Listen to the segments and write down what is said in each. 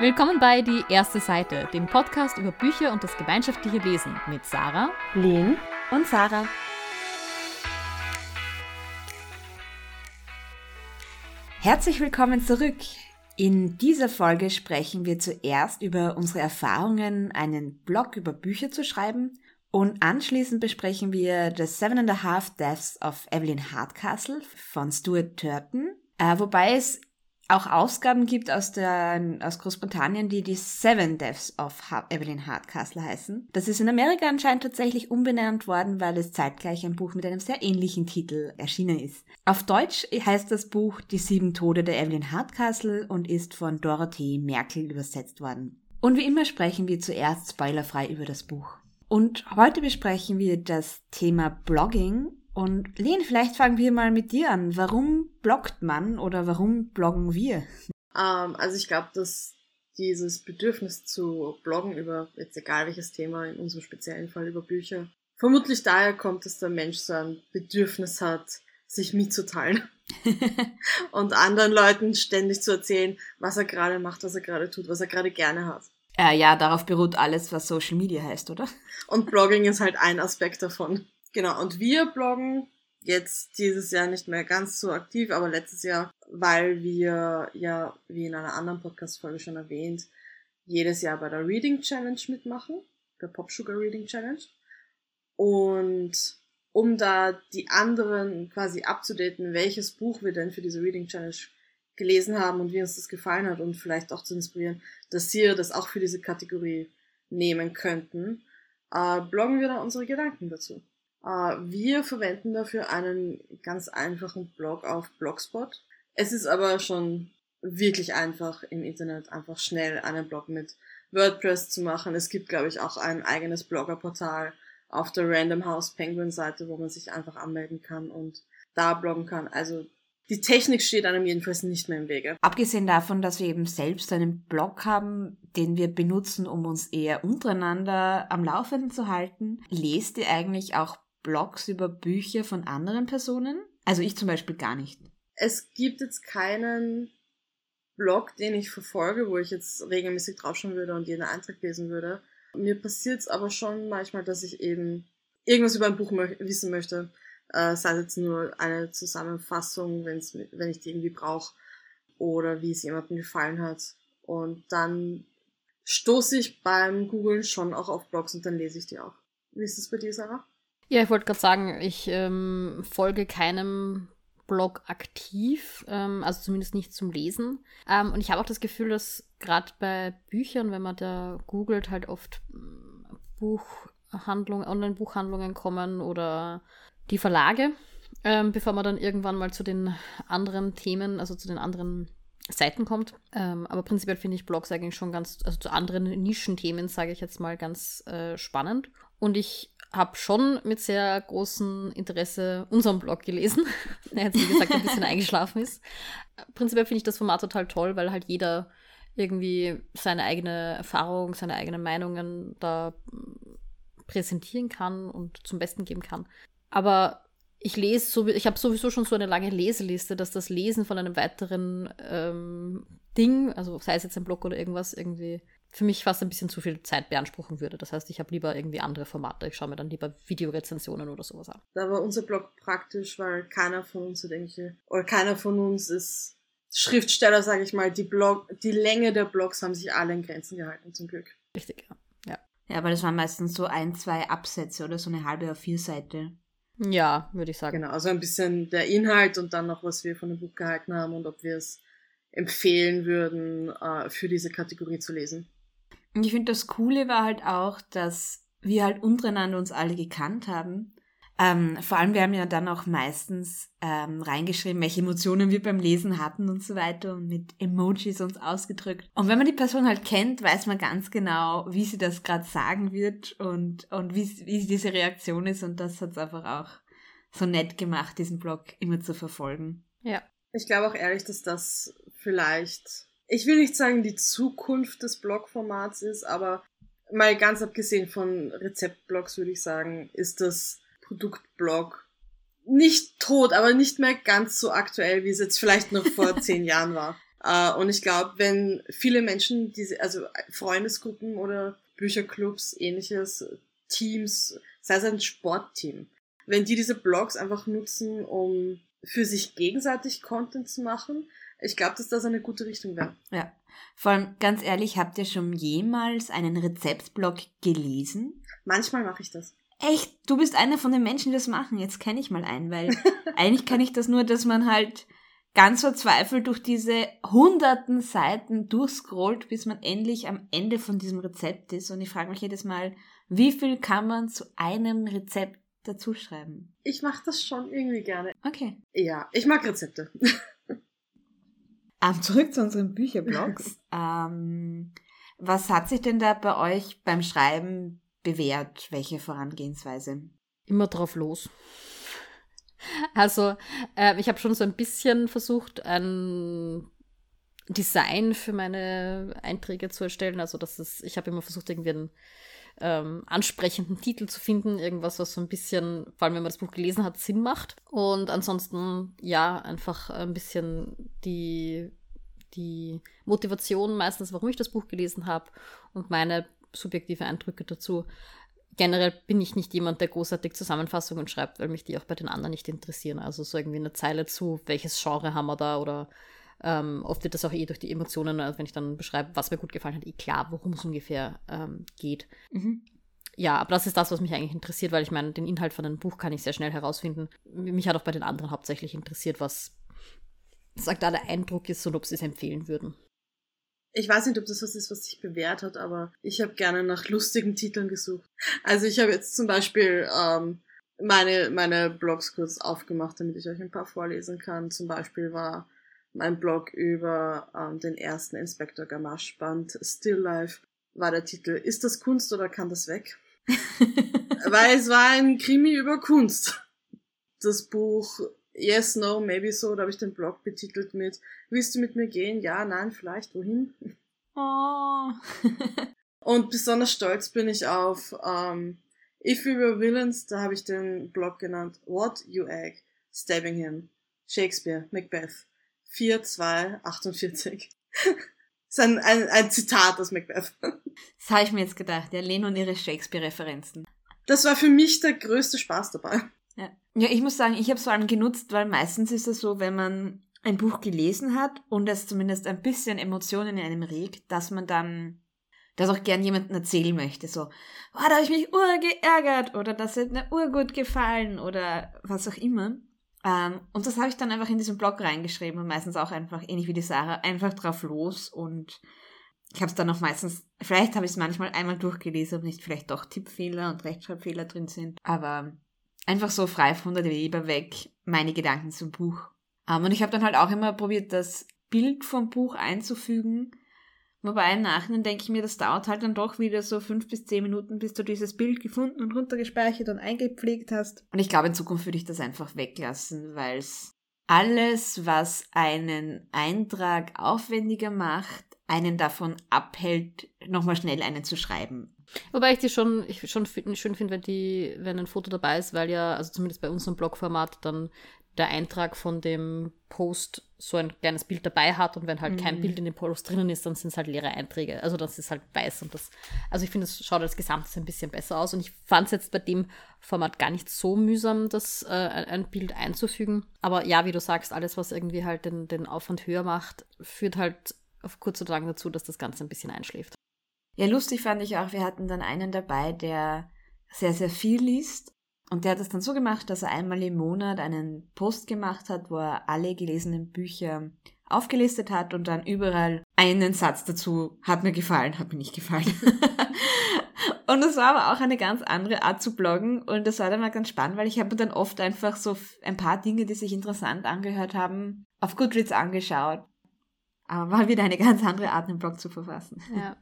Willkommen bei Die erste Seite, dem Podcast über Bücher und das gemeinschaftliche Lesen mit Sarah, Lynn und Sarah. Herzlich willkommen zurück. In dieser Folge sprechen wir zuerst über unsere Erfahrungen, einen Blog über Bücher zu schreiben und anschließend besprechen wir The Seven and a Half Deaths of Evelyn Hardcastle von Stuart Turton, äh, wobei es auch Ausgaben gibt aus, der, aus Großbritannien, die die Seven Deaths of ha Evelyn Hardcastle heißen. Das ist in Amerika anscheinend tatsächlich umbenannt worden, weil es zeitgleich ein Buch mit einem sehr ähnlichen Titel erschienen ist. Auf Deutsch heißt das Buch Die sieben Tode der Evelyn Hardcastle und ist von Dorothee Merkel übersetzt worden. Und wie immer sprechen wir zuerst spoilerfrei über das Buch. Und heute besprechen wir das Thema Blogging und Len, vielleicht fangen wir mal mit dir an. Warum bloggt man oder warum bloggen wir? Ähm, also ich glaube, dass dieses Bedürfnis zu bloggen über jetzt egal welches Thema, in unserem speziellen Fall über Bücher, vermutlich daher kommt, dass der Mensch so ein Bedürfnis hat, sich mitzuteilen. und anderen Leuten ständig zu erzählen, was er gerade macht, was er gerade tut, was er gerade gerne hat. Äh, ja, darauf beruht alles, was Social Media heißt, oder? Und Blogging ist halt ein Aspekt davon. Genau, und wir bloggen jetzt dieses Jahr nicht mehr ganz so aktiv, aber letztes Jahr, weil wir ja, wie in einer anderen Podcast-Folge schon erwähnt, jedes Jahr bei der Reading Challenge mitmachen, der Pop Sugar Reading Challenge. Und um da die anderen quasi abzudaten, welches Buch wir denn für diese Reading Challenge gelesen haben und wie uns das gefallen hat und vielleicht auch zu inspirieren, dass Sie das auch für diese Kategorie nehmen könnten, äh, bloggen wir da unsere Gedanken dazu. Äh, wir verwenden dafür einen ganz einfachen Blog auf Blogspot. Es ist aber schon wirklich einfach im Internet einfach schnell einen Blog mit WordPress zu machen. Es gibt, glaube ich, auch ein eigenes Bloggerportal auf der Random House Penguin Seite, wo man sich einfach anmelden kann und da bloggen kann. Also die Technik steht einem jedenfalls nicht mehr im Wege. Abgesehen davon, dass wir eben selbst einen Blog haben, den wir benutzen, um uns eher untereinander am Laufenden zu halten, lest ihr eigentlich auch Blogs über Bücher von anderen Personen? Also ich zum Beispiel gar nicht. Es gibt jetzt keinen Blog, den ich verfolge, wo ich jetzt regelmäßig draufschauen würde und jeden Eintrag lesen würde. Mir passiert es aber schon manchmal, dass ich eben irgendwas über ein Buch mö wissen möchte. Äh, sei es jetzt nur eine Zusammenfassung, wenn's, wenn ich die irgendwie brauche oder wie es jemandem gefallen hat. Und dann stoße ich beim Googlen schon auch auf Blogs und dann lese ich die auch. Wie ist das bei dir, Sarah? Ja, ich wollte gerade sagen, ich ähm, folge keinem Blog aktiv, ähm, also zumindest nicht zum Lesen. Ähm, und ich habe auch das Gefühl, dass gerade bei Büchern, wenn man da googelt, halt oft mm, Buchhandlungen, Online-Buchhandlungen kommen oder die Verlage, ähm, bevor man dann irgendwann mal zu den anderen Themen, also zu den anderen Seiten kommt. Ähm, aber prinzipiell finde ich Blogs eigentlich schon ganz, also zu anderen Nischenthemen, sage ich jetzt mal, ganz äh, spannend. Und ich habe schon mit sehr großem Interesse unseren Blog gelesen, der jetzt, wie gesagt, ein bisschen eingeschlafen ist. Prinzipiell finde ich das Format total toll, weil halt jeder irgendwie seine eigene Erfahrung, seine eigenen Meinungen da präsentieren kann und zum Besten geben kann. Aber ich lese so, ich habe sowieso schon so eine lange Leseliste, dass das Lesen von einem weiteren ähm, Ding, also sei es jetzt ein Blog oder irgendwas, irgendwie für mich fast ein bisschen zu viel Zeit beanspruchen würde. Das heißt, ich habe lieber irgendwie andere Formate. Ich schaue mir dann lieber Videorezensionen oder sowas an. Da war unser Blog praktisch, weil keiner von uns, so denke ich, oder keiner von uns ist Schriftsteller, sage ich mal. Die, Blog, die Länge der Blogs haben sich alle in Grenzen gehalten, zum Glück. Richtig, ja. Ja, ja aber das waren meistens so ein, zwei Absätze oder so eine halbe auf vier Seite. Ja, würde ich sagen. Genau, also ein bisschen der Inhalt und dann noch, was wir von dem Buch gehalten haben und ob wir es empfehlen würden, äh, für diese Kategorie zu lesen. Und ich finde, das Coole war halt auch, dass wir halt untereinander uns alle gekannt haben. Ähm, vor allem, wir haben ja dann auch meistens ähm, reingeschrieben, welche Emotionen wir beim Lesen hatten und so weiter und mit Emojis uns ausgedrückt. Und wenn man die Person halt kennt, weiß man ganz genau, wie sie das gerade sagen wird und, und wie, wie diese Reaktion ist. Und das hat es einfach auch so nett gemacht, diesen Blog immer zu verfolgen. Ja. Ich glaube auch ehrlich, dass das vielleicht ich will nicht sagen, die Zukunft des Blogformats ist, aber mal ganz abgesehen von Rezeptblogs würde ich sagen, ist das Produktblog nicht tot, aber nicht mehr ganz so aktuell, wie es jetzt vielleicht noch vor zehn Jahren war. Äh, und ich glaube, wenn viele Menschen diese, also Freundesgruppen oder Bücherclubs, ähnliches, Teams, sei es ein Sportteam, wenn die diese Blogs einfach nutzen, um für sich gegenseitig Content zu machen, ich glaube, dass das eine gute Richtung wäre. Ja. Vor allem, ganz ehrlich, habt ihr schon jemals einen Rezeptblog gelesen? Manchmal mache ich das. Echt? Du bist einer von den Menschen, die das machen. Jetzt kenne ich mal einen, weil eigentlich kann ich das nur, dass man halt ganz verzweifelt durch diese hunderten Seiten durchscrollt, bis man endlich am Ende von diesem Rezept ist. Und ich frage mich jedes Mal, wie viel kann man zu einem Rezept dazuschreiben? Ich mache das schon irgendwie gerne. Okay. Ja, ich mag Rezepte. Ähm, zurück zu unseren Bücherblogs. ähm, was hat sich denn da bei euch beim Schreiben bewährt? Welche Vorangehensweise? Immer drauf los. Also, äh, ich habe schon so ein bisschen versucht, ein Design für meine Einträge zu erstellen. Also, das ist, ich habe immer versucht, irgendwie einen ähm, ansprechenden Titel zu finden, irgendwas, was so ein bisschen, vor allem wenn man das Buch gelesen hat, Sinn macht. Und ansonsten, ja, einfach ein bisschen die, die Motivation meistens, warum ich das Buch gelesen habe und meine subjektive Eindrücke dazu. Generell bin ich nicht jemand, der großartig Zusammenfassungen schreibt, weil mich die auch bei den anderen nicht interessieren. Also so irgendwie eine Zeile zu, welches Genre haben wir da oder ähm, oft wird das auch eh durch die Emotionen, also wenn ich dann beschreibe, was mir gut gefallen hat, eh klar, worum es ungefähr ähm, geht. Mhm. Ja, aber das ist das, was mich eigentlich interessiert, weil ich meine, den Inhalt von einem Buch kann ich sehr schnell herausfinden. Mich hat auch bei den anderen hauptsächlich interessiert, was sagt da der Eindruck ist und ob sie es empfehlen würden. Ich weiß nicht, ob das was ist, was sich bewährt hat, aber ich habe gerne nach lustigen Titeln gesucht. Also ich habe jetzt zum Beispiel ähm, meine, meine Blogs kurz aufgemacht, damit ich euch ein paar vorlesen kann. Zum Beispiel war mein Blog über ähm, den ersten Inspektor Gamache Band Still Life war der Titel Ist das Kunst oder kann das weg? Weil es war ein Krimi über Kunst. Das Buch Yes, No, Maybe So, da habe ich den Blog betitelt mit Willst du mit mir gehen? Ja, nein, vielleicht, wohin? Oh. Und besonders stolz bin ich auf ähm, If We Were Villains, da habe ich den Blog genannt What You Egg, Stabbing Him, Shakespeare, Macbeth. 4, 2, 48. das ist ein, ein, ein Zitat aus Macbeth. Das habe ich mir jetzt gedacht, ja, Leno und ihre Shakespeare-Referenzen. Das war für mich der größte Spaß dabei. Ja, ja ich muss sagen, ich habe es vor allem genutzt, weil meistens ist es so, wenn man ein Buch gelesen hat und es zumindest ein bisschen Emotionen in einem regt, dass man dann das auch gern jemandem erzählen möchte. So, oh, da habe ich mich urgeärgert oder das hat mir urgut gefallen oder was auch immer. Ähm, und das habe ich dann einfach in diesen Blog reingeschrieben und meistens auch einfach, ähnlich wie die Sarah, einfach drauf los. Und ich habe es dann auch meistens, vielleicht habe ich es manchmal einmal durchgelesen, ob nicht vielleicht doch Tippfehler und Rechtschreibfehler drin sind, aber einfach so frei von der Leber weg meine Gedanken zum Buch. Ähm, und ich habe dann halt auch immer probiert, das Bild vom Buch einzufügen, Wobei im Nachhinein denke ich mir, das dauert halt dann doch wieder so fünf bis zehn Minuten, bis du dieses Bild gefunden und runtergespeichert und eingepflegt hast. Und ich glaube, in Zukunft würde ich das einfach weglassen, weil es alles, was einen Eintrag aufwendiger macht, einen davon abhält, nochmal schnell einen zu schreiben. Wobei ich die schon, ich schon schön finde, wenn die, wenn ein Foto dabei ist, weil ja, also zumindest bei unserem Blogformat dann der Eintrag von dem Post so ein kleines Bild dabei hat und wenn halt mhm. kein Bild in dem Post drinnen ist, dann sind es halt leere Einträge. Also das ist halt weiß und das, also ich finde, es schaut als Gesamtes ein bisschen besser aus und ich fand es jetzt bei dem Format gar nicht so mühsam, das äh, ein Bild einzufügen. Aber ja, wie du sagst, alles, was irgendwie halt den, den Aufwand höher macht, führt halt auf kurz oder lang dazu, dass das Ganze ein bisschen einschläft. Ja, lustig fand ich auch, wir hatten dann einen dabei, der sehr, sehr viel liest und der hat es dann so gemacht, dass er einmal im Monat einen Post gemacht hat, wo er alle gelesenen Bücher aufgelistet hat und dann überall einen Satz dazu, hat mir gefallen, hat mir nicht gefallen. und das war aber auch eine ganz andere Art zu bloggen und das war dann mal ganz spannend, weil ich habe mir dann oft einfach so ein paar Dinge, die sich interessant angehört haben, auf Goodreads angeschaut. Aber war wieder eine ganz andere Art, einen Blog zu verfassen. Ja.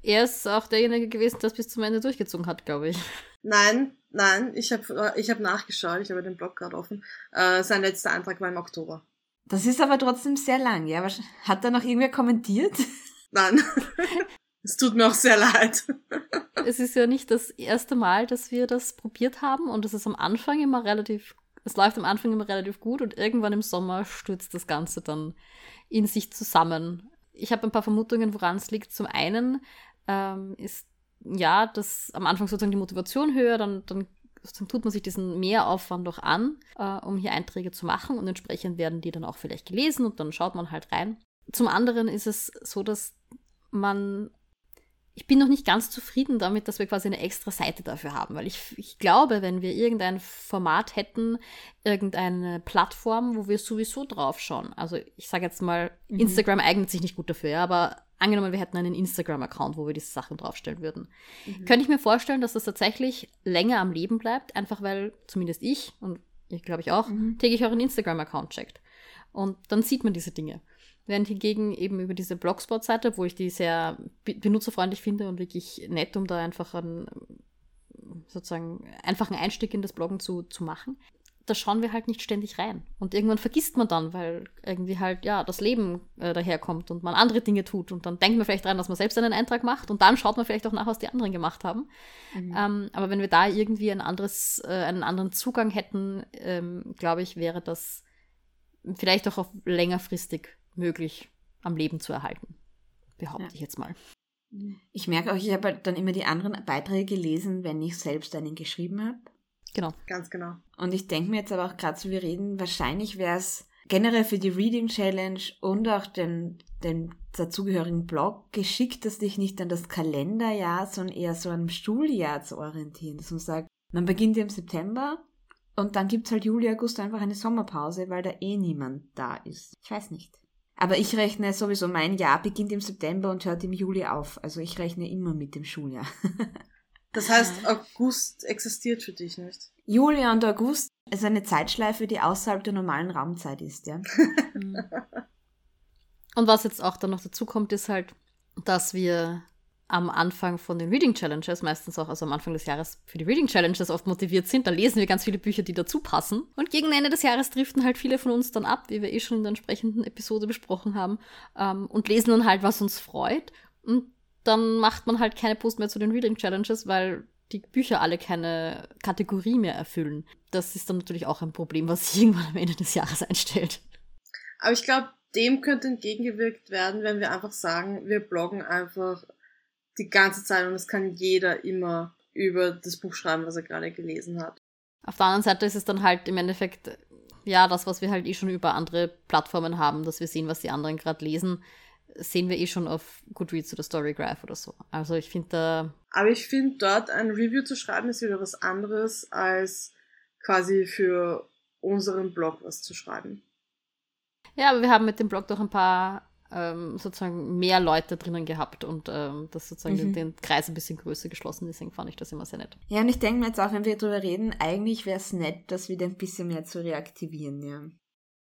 Er ist auch derjenige gewesen, der es bis zum Ende durchgezogen hat, glaube ich. Nein, nein, ich habe ich hab nachgeschaut, ich habe den Blog gerade offen. Äh, sein letzter Antrag war im Oktober. Das ist aber trotzdem sehr lang, ja? Hat da noch irgendwer kommentiert? Nein. es tut mir auch sehr leid. es ist ja nicht das erste Mal, dass wir das probiert haben und es ist am Anfang immer relativ Es läuft am Anfang immer relativ gut und irgendwann im Sommer stürzt das Ganze dann in sich zusammen. Ich habe ein paar Vermutungen, woran es liegt. Zum einen ähm, ist ja, dass am Anfang sozusagen die Motivation höher, dann, dann tut man sich diesen Mehraufwand doch an, äh, um hier Einträge zu machen und entsprechend werden die dann auch vielleicht gelesen und dann schaut man halt rein. Zum anderen ist es so, dass man ich bin noch nicht ganz zufrieden damit, dass wir quasi eine extra Seite dafür haben, weil ich, ich glaube, wenn wir irgendein Format hätten, irgendeine Plattform, wo wir sowieso drauf schauen, also ich sage jetzt mal, mhm. Instagram eignet sich nicht gut dafür, ja, aber angenommen, wir hätten einen Instagram-Account, wo wir diese Sachen draufstellen würden, mhm. könnte ich mir vorstellen, dass das tatsächlich länger am Leben bleibt, einfach weil zumindest ich und ich glaube ich auch, mhm. täglich euren Instagram-Account checkt. Und dann sieht man diese Dinge. Während hingegen eben über diese Blogspot-Seite, wo ich die sehr benutzerfreundlich finde und wirklich nett, um da einfach einen sozusagen einfachen Einstieg in das Bloggen zu, zu machen, da schauen wir halt nicht ständig rein. Und irgendwann vergisst man dann, weil irgendwie halt, ja, das Leben äh, daherkommt und man andere Dinge tut. Und dann denkt man vielleicht dran, dass man selbst einen Eintrag macht und dann schaut man vielleicht auch nach, was die anderen gemacht haben. Mhm. Ähm, aber wenn wir da irgendwie ein anderes, äh, einen anderen Zugang hätten, ähm, glaube ich, wäre das vielleicht auch auf längerfristig möglich am Leben zu erhalten. Behaupte ja. ich jetzt mal. Ich merke auch, ich habe halt dann immer die anderen Beiträge gelesen, wenn ich selbst einen geschrieben habe. Genau. Ganz genau. Und ich denke mir jetzt aber auch gerade so, wir reden, wahrscheinlich wäre es generell für die Reading Challenge und auch den, den dazugehörigen Blog geschickt, dass dich nicht an das Kalenderjahr, sondern eher so einem Schuljahr zu orientieren. Dass man sagt, man beginnt im September und dann gibt es halt Juli, August einfach eine Sommerpause, weil da eh niemand da ist. Ich weiß nicht. Aber ich rechne sowieso, mein Jahr beginnt im September und hört im Juli auf. Also ich rechne immer mit dem Schuljahr. das heißt, August existiert für dich nicht? Juli und August ist eine Zeitschleife, die außerhalb der normalen Raumzeit ist, ja. und was jetzt auch dann noch dazu kommt, ist halt, dass wir am Anfang von den Reading Challenges, meistens auch also am Anfang des Jahres für die Reading Challenges oft motiviert sind. Da lesen wir ganz viele Bücher, die dazu passen. Und gegen Ende des Jahres driften halt viele von uns dann ab, wie wir eh schon in der entsprechenden Episode besprochen haben, ähm, und lesen dann halt, was uns freut. Und dann macht man halt keine Post mehr zu den Reading Challenges, weil die Bücher alle keine Kategorie mehr erfüllen. Das ist dann natürlich auch ein Problem, was sich irgendwann am Ende des Jahres einstellt. Aber ich glaube, dem könnte entgegengewirkt werden, wenn wir einfach sagen, wir bloggen einfach die ganze Zeit und es kann jeder immer über das Buch schreiben, was er gerade gelesen hat. Auf der anderen Seite ist es dann halt im Endeffekt, ja, das, was wir halt eh schon über andere Plattformen haben, dass wir sehen, was die anderen gerade lesen, sehen wir eh schon auf Goodreads oder Storygraph oder so. Also ich finde da. Aber ich finde, dort ein Review zu schreiben, ist wieder was anderes, als quasi für unseren Blog was zu schreiben. Ja, aber wir haben mit dem Blog doch ein paar ähm, sozusagen mehr Leute drinnen gehabt und ähm, das sozusagen mhm. den, den, Kreis ein bisschen größer geschlossen. Deswegen fand ich das immer sehr nett. Ja, und ich denke mir jetzt auch, wenn wir darüber reden, eigentlich wäre es nett, das wieder ein bisschen mehr zu reaktivieren, ja.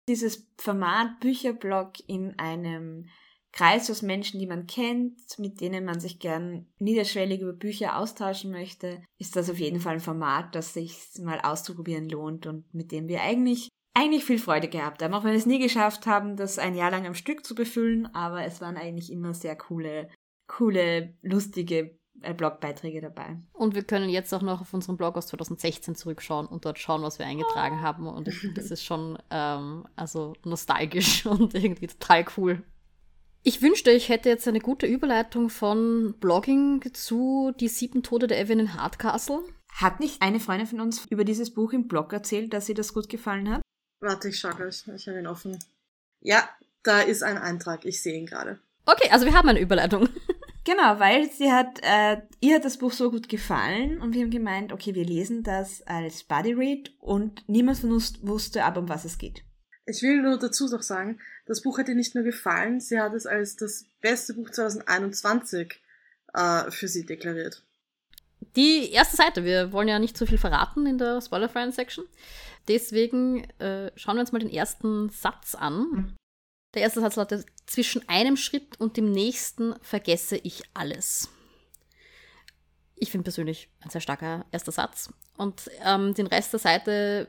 Dieses Format Bücherblog in einem Kreis aus Menschen, die man kennt, mit denen man sich gern niederschwellig über Bücher austauschen möchte, ist das auf jeden Fall ein Format, das sich mal auszuprobieren lohnt und mit dem wir eigentlich eigentlich viel Freude gehabt haben, auch wenn wir es nie geschafft haben, das ein Jahr lang am Stück zu befüllen, aber es waren eigentlich immer sehr coole, coole, lustige äh, Blogbeiträge dabei. Und wir können jetzt auch noch auf unseren Blog aus 2016 zurückschauen und dort schauen, was wir eingetragen haben. Und ich finde, das ist schon ähm, also nostalgisch und irgendwie total cool. Ich wünschte, ich hätte jetzt eine gute Überleitung von Blogging zu Die sieben Tode der Evelyn Hardcastle. Hat nicht eine Freundin von uns über dieses Buch im Blog erzählt, dass sie das gut gefallen hat? Warte, ich schau gleich. Ich habe ihn offen. Ja, da ist ein Eintrag. Ich sehe ihn gerade. Okay, also wir haben eine Überleitung. Genau, weil sie hat, äh, ihr hat das Buch so gut gefallen und wir haben gemeint, okay, wir lesen das als Buddy Read und niemand von uns wusste aber, um was es geht. Ich will nur dazu noch sagen, das Buch hat ihr nicht nur gefallen, sie hat es als das beste Buch 2021 äh, für sie deklariert. Die erste Seite, wir wollen ja nicht zu viel verraten in der Spoiler-Friend-Section. Deswegen äh, schauen wir uns mal den ersten Satz an. Der erste Satz lautet: Zwischen einem Schritt und dem nächsten vergesse ich alles. Ich finde persönlich ein sehr starker erster Satz. Und ähm, den Rest der Seite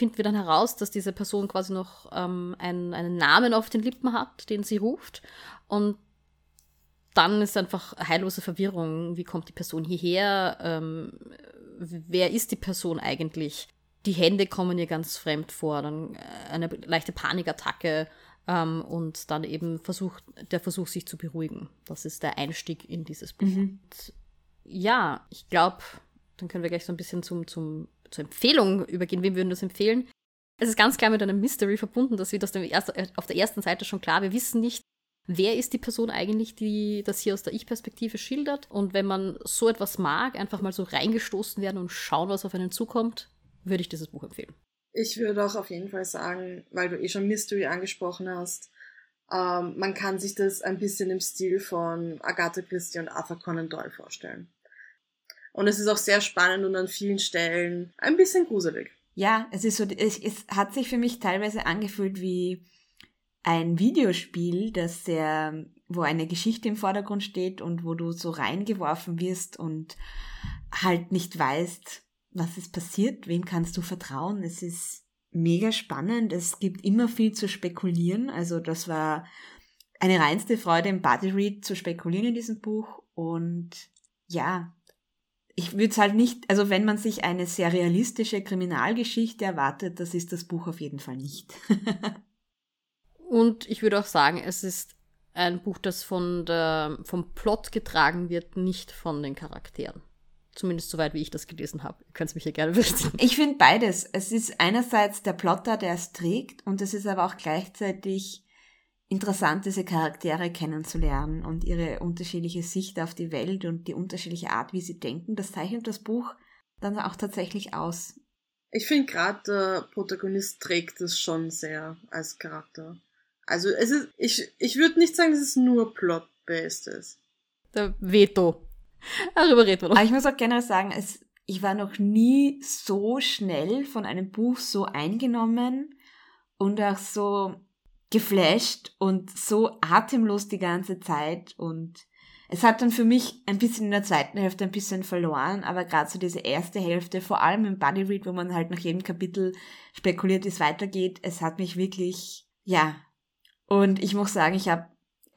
finden wir dann heraus, dass diese Person quasi noch ähm, einen, einen Namen auf den Lippen hat, den sie ruft. Und dann ist einfach heillose Verwirrung. Wie kommt die Person hierher? Ähm, wer ist die Person eigentlich? die Hände kommen ihr ganz fremd vor, dann äh, eine leichte Panikattacke ähm, und dann eben versucht, der Versuch, sich zu beruhigen. Das ist der Einstieg in dieses Buch. Mhm. Ja, ich glaube, dann können wir gleich so ein bisschen zum, zum, zur Empfehlung übergehen. Wem würden das empfehlen? Es ist ganz klar mit einem Mystery verbunden, dass wir das auf der ersten Seite schon klar, wir wissen nicht, wer ist die Person eigentlich, die das hier aus der Ich-Perspektive schildert. Und wenn man so etwas mag, einfach mal so reingestoßen werden und schauen, was auf einen zukommt, würde ich dieses Buch empfehlen. Ich würde auch auf jeden Fall sagen, weil du eh schon Mystery angesprochen hast, ähm, man kann sich das ein bisschen im Stil von Agatha Christie und Arthur Conan Doyle vorstellen. Und es ist auch sehr spannend und an vielen Stellen ein bisschen gruselig. Ja, es ist so, es, es hat sich für mich teilweise angefühlt wie ein Videospiel, das sehr, wo eine Geschichte im Vordergrund steht und wo du so reingeworfen wirst und halt nicht weißt, was ist passiert, wem kannst du vertrauen. Es ist mega spannend, es gibt immer viel zu spekulieren. Also das war eine reinste Freude im Buddy Read zu spekulieren in diesem Buch und ja, ich würde es halt nicht, also wenn man sich eine sehr realistische Kriminalgeschichte erwartet, das ist das Buch auf jeden Fall nicht. Und ich würde auch sagen, es ist ein Buch, das von der, vom Plot getragen wird, nicht von den Charakteren. Zumindest soweit, wie ich das gelesen habe. Ihr könnt es mich ja gerne wissen. Ich finde beides. Es ist einerseits der Plotter, der es trägt, und es ist aber auch gleichzeitig interessant, diese Charaktere kennenzulernen und ihre unterschiedliche Sicht auf die Welt und die unterschiedliche Art, wie sie denken. Das zeichnet das Buch dann auch tatsächlich aus. Ich finde gerade der Protagonist trägt es schon sehr als Charakter. Also es ist, ich, ich würde nicht sagen, dass es nur plot-based ist. Der Veto. Darüber reden wir noch. Aber ich muss auch generell sagen, es, ich war noch nie so schnell von einem Buch so eingenommen und auch so geflasht und so atemlos die ganze Zeit und es hat dann für mich ein bisschen in der zweiten Hälfte ein bisschen verloren, aber gerade so diese erste Hälfte, vor allem im Buddy Read, wo man halt nach jedem Kapitel spekuliert, wie es weitergeht, es hat mich wirklich, ja, und ich muss sagen, ich habe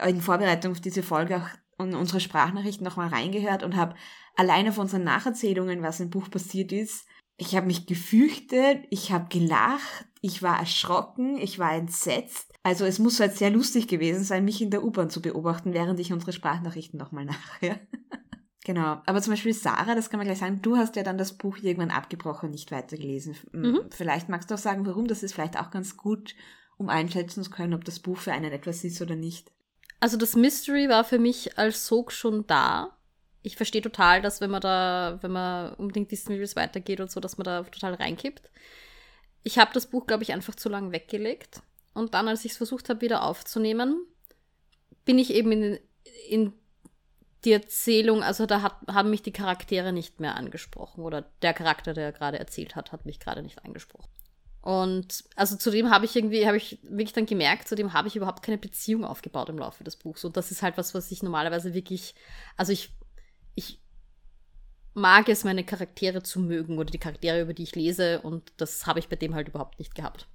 in Vorbereitung auf diese Folge auch in unsere Sprachnachrichten nochmal reingehört und habe alleine auf unseren Nacherzählungen, was im Buch passiert ist, ich habe mich gefürchtet, ich habe gelacht, ich war erschrocken, ich war entsetzt. Also es muss halt sehr lustig gewesen sein, mich in der U-Bahn zu beobachten, während ich unsere Sprachnachrichten nochmal nachher. genau. Aber zum Beispiel Sarah, das kann man gleich sagen, du hast ja dann das Buch irgendwann abgebrochen, nicht weitergelesen. Mhm. Vielleicht magst du auch sagen, warum. Das ist vielleicht auch ganz gut, um einschätzen zu können, ob das Buch für einen etwas ist oder nicht. Also das Mystery war für mich als Sog schon da. Ich verstehe total, dass wenn man da, wenn man unbedingt wissen will, wie es weitergeht und so, dass man da total reinkippt. Ich habe das Buch, glaube ich, einfach zu lang weggelegt. Und dann, als ich es versucht habe, wieder aufzunehmen, bin ich eben in, in die Erzählung, also da hat, haben mich die Charaktere nicht mehr angesprochen. Oder der Charakter, der gerade erzählt hat, hat mich gerade nicht angesprochen. Und also zudem habe ich irgendwie, habe ich wirklich dann gemerkt, zudem habe ich überhaupt keine Beziehung aufgebaut im Laufe des Buchs. Und das ist halt was, was ich normalerweise wirklich, also ich, ich mag es, meine Charaktere zu mögen oder die Charaktere, über die ich lese. Und das habe ich bei dem halt überhaupt nicht gehabt.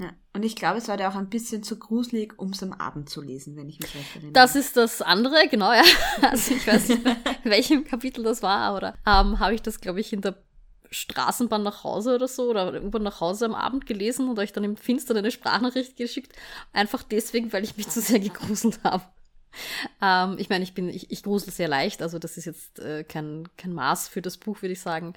Ja, und ich glaube, es war da auch ein bisschen zu gruselig, um es am Abend zu lesen, wenn ich mich recht erinnere. Das ist das andere, genau, ja. Also ich weiß nicht, welchem Kapitel das war, oder ähm, habe ich das, glaube ich, in der Straßenbahn nach Hause oder so oder irgendwann nach Hause am Abend gelesen und euch dann im Finstern eine Sprachnachricht geschickt. Einfach deswegen, weil ich mich zu sehr gegruselt habe. Ähm, ich meine, ich bin, ich, ich grusel sehr leicht, also das ist jetzt äh, kein, kein Maß für das Buch, würde ich sagen.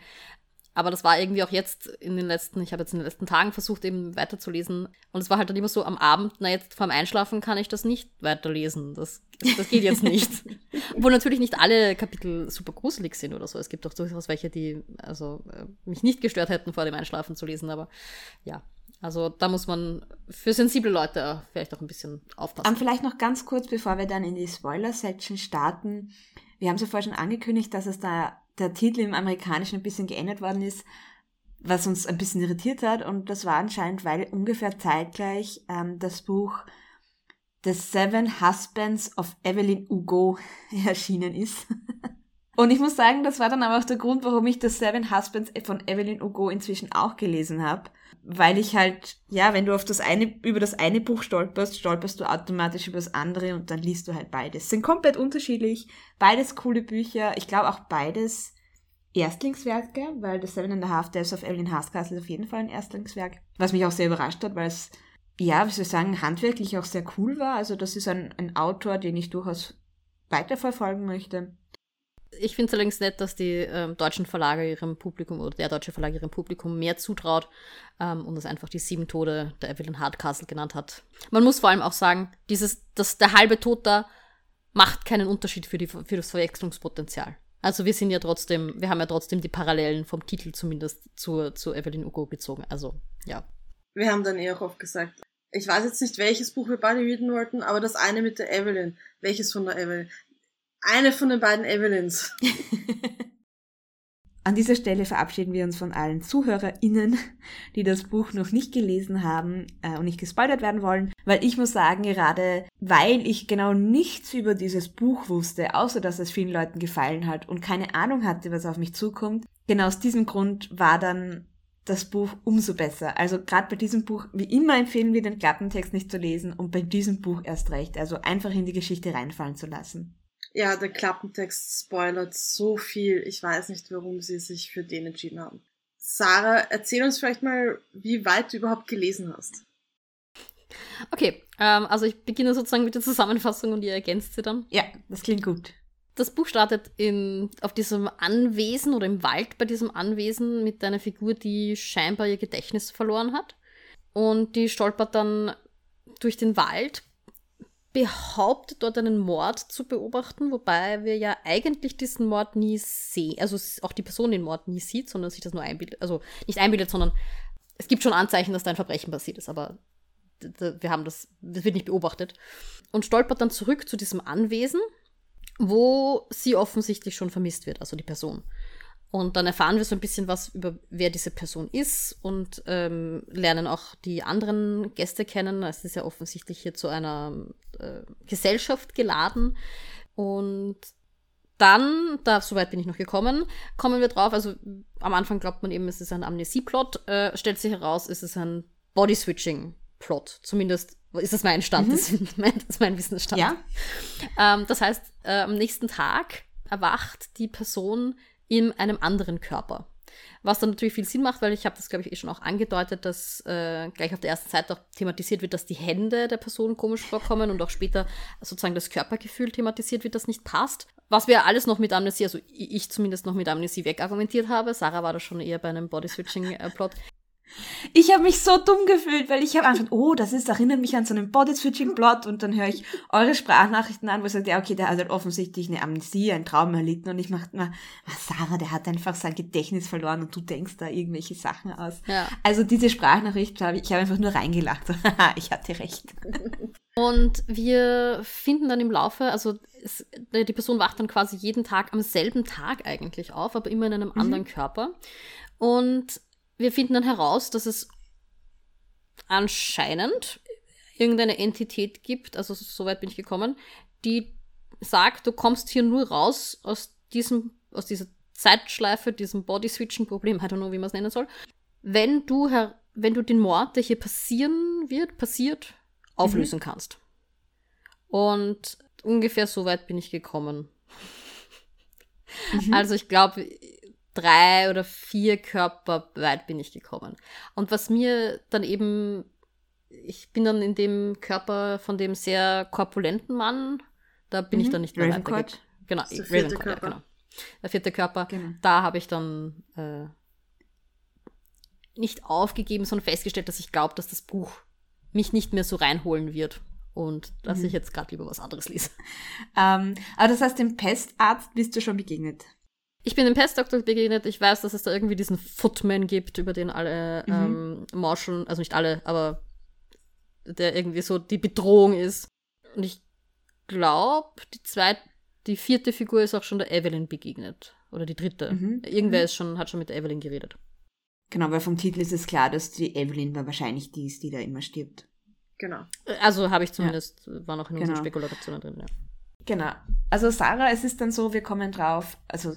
Aber das war irgendwie auch jetzt in den letzten, ich habe jetzt in den letzten Tagen versucht, eben weiterzulesen. Und es war halt dann immer so am Abend, na jetzt vorm Einschlafen kann ich das nicht weiterlesen. Das, das geht jetzt nicht. Obwohl natürlich nicht alle Kapitel super gruselig sind oder so. Es gibt auch durchaus welche, die also äh, mich nicht gestört hätten, vor dem Einschlafen zu lesen. Aber ja, also da muss man für sensible Leute vielleicht auch ein bisschen aufpassen. Und vielleicht noch ganz kurz, bevor wir dann in die Spoiler-Section starten. Wir haben es ja vorher schon angekündigt, dass es da der Titel im Amerikanischen ein bisschen geändert worden ist, was uns ein bisschen irritiert hat. Und das war anscheinend, weil ungefähr zeitgleich ähm, das Buch The Seven Husbands of Evelyn Hugo erschienen ist. Und ich muss sagen, das war dann aber auch der Grund, warum ich The Seven Husbands von Evelyn Hugo inzwischen auch gelesen habe. Weil ich halt, ja, wenn du auf das eine, über das eine Buch stolperst, stolperst du automatisch über das andere und dann liest du halt beides. Sind komplett unterschiedlich, beides coole Bücher. Ich glaube auch beides Erstlingswerke, weil The Seven and a Half Deaths of Evelyn Hardcastle ist auf jeden Fall ein Erstlingswerk, was mich auch sehr überrascht hat, weil es, ja, wie soll ich sagen, handwerklich auch sehr cool war. Also das ist ein, ein Autor, den ich durchaus weiterverfolgen möchte. Ich finde es allerdings nett, dass die ähm, deutschen Verlage ihrem Publikum oder der deutsche Verlag ihrem Publikum mehr zutraut ähm, und es einfach die sieben Tode der Evelyn Hardcastle genannt hat. Man muss vor allem auch sagen, dieses, dass der halbe Tod da macht keinen Unterschied für, die, für das Verwechslungspotenzial. Also wir sind ja trotzdem, wir haben ja trotzdem die Parallelen vom Titel zumindest zu, zu Evelyn Hugo bezogen. Also, ja. Wir haben dann eh auch oft gesagt, ich weiß jetzt nicht, welches Buch wir beide readen wollten, aber das eine mit der Evelyn. Welches von der Evelyn? Eine von den beiden Evelyns. An dieser Stelle verabschieden wir uns von allen ZuhörerInnen, die das Buch noch nicht gelesen haben äh, und nicht gespoilert werden wollen, weil ich muss sagen, gerade weil ich genau nichts über dieses Buch wusste, außer dass es vielen Leuten gefallen hat und keine Ahnung hatte, was auf mich zukommt, genau aus diesem Grund war dann das Buch umso besser. Also gerade bei diesem Buch, wie immer empfehlen wir den Klappentext nicht zu lesen und bei diesem Buch erst recht, also einfach in die Geschichte reinfallen zu lassen. Ja, der Klappentext spoilert so viel. Ich weiß nicht, warum sie sich für den entschieden haben. Sarah, erzähl uns vielleicht mal, wie weit du überhaupt gelesen hast. Okay, ähm, also ich beginne sozusagen mit der Zusammenfassung und ihr ergänzt sie dann. Ja, das klingt gut. Das Buch startet in, auf diesem Anwesen oder im Wald bei diesem Anwesen mit einer Figur, die scheinbar ihr Gedächtnis verloren hat. Und die stolpert dann durch den Wald, behauptet, dort einen Mord zu beobachten, wobei wir ja eigentlich diesen Mord nie sehen. Also auch die Person den Mord nie sieht, sondern sich das nur einbildet. Also nicht einbildet, sondern es gibt schon Anzeichen, dass da ein Verbrechen passiert ist, aber wir haben das, das wird nicht beobachtet. Und stolpert dann zurück zu diesem Anwesen, wo sie offensichtlich schon vermisst wird, also die Person. Und dann erfahren wir so ein bisschen was über, wer diese Person ist und ähm, lernen auch die anderen Gäste kennen. Es ist ja offensichtlich hier zu einer äh, Gesellschaft geladen. Und dann, da soweit bin ich noch gekommen, kommen wir drauf. Also am Anfang glaubt man eben, es ist ein Amnesie-Plot. Äh, stellt sich heraus, es ist ein Body-Switching-Plot. Zumindest ist das mein Stand, mhm. das, ist mein, das ist mein Wissensstand. Ja. Ähm, das heißt, äh, am nächsten Tag erwacht die Person in einem anderen Körper. Was dann natürlich viel Sinn macht, weil ich habe das, glaube ich, eh schon auch angedeutet, dass äh, gleich auf der ersten Seite auch thematisiert wird, dass die Hände der Person komisch vorkommen und auch später sozusagen das Körpergefühl thematisiert wird, das nicht passt. Was wir alles noch mit Amnesie, also ich zumindest noch mit Amnesie wegargumentiert habe. Sarah war da schon eher bei einem Body-Switching-Plot. Ich habe mich so dumm gefühlt, weil ich habe einfach, oh, das ist, erinnert mich an so einen Body-Switching-Plot und dann höre ich eure Sprachnachrichten an, wo ihr sagt, ja, okay, der hat halt offensichtlich eine Amnesie, ein Traum erlitten und ich mache immer, Sarah, der hat einfach sein Gedächtnis verloren und du denkst da irgendwelche Sachen aus. Ja. Also diese Sprachnachricht habe ich, ich habe einfach nur reingelacht. ich hatte recht. Und wir finden dann im Laufe, also es, die Person wacht dann quasi jeden Tag am selben Tag eigentlich auf, aber immer in einem mhm. anderen Körper. Und wir finden dann heraus, dass es anscheinend irgendeine Entität gibt, also soweit bin ich gekommen, die sagt, du kommst hier nur raus aus diesem, aus dieser Zeitschleife, diesem Body-Switching-Problem, I don't know, wie man es nennen soll, wenn du, wenn du den Mord, der hier passieren wird, passiert, auflösen mhm. kannst. Und ungefähr so weit bin ich gekommen. Mhm. Also ich glaube, drei oder vier Körper weit bin ich gekommen. Und was mir dann eben, ich bin dann in dem Körper von dem sehr korpulenten Mann, da bin mhm. ich dann nicht mehr weiter. Genau, der vierte Körper. Ja, genau. Der vierte Körper, genau. da habe ich dann äh, nicht aufgegeben, sondern festgestellt, dass ich glaube, dass das Buch mich nicht mehr so reinholen wird und dass mhm. ich jetzt gerade lieber was anderes lese. Ähm, aber das heißt, dem Pestarzt bist du schon begegnet? Ich bin dem Pestdoktor begegnet. Ich weiß, dass es da irgendwie diesen Footman gibt, über den alle mhm. ähm, Marshall, also nicht alle, aber der irgendwie so die Bedrohung ist. Und ich glaube, die zweite, die vierte Figur ist auch schon der Evelyn begegnet. Oder die dritte. Mhm. Irgendwer mhm. ist schon, hat schon mit der Evelyn geredet. Genau, weil vom Titel ist es klar, dass die Evelyn wahrscheinlich die ist, die da immer stirbt. Genau. Also habe ich zumindest, ja. war noch in genau. unseren Spekulationen drin, ja. Genau. Also Sarah, es ist dann so, wir kommen drauf, also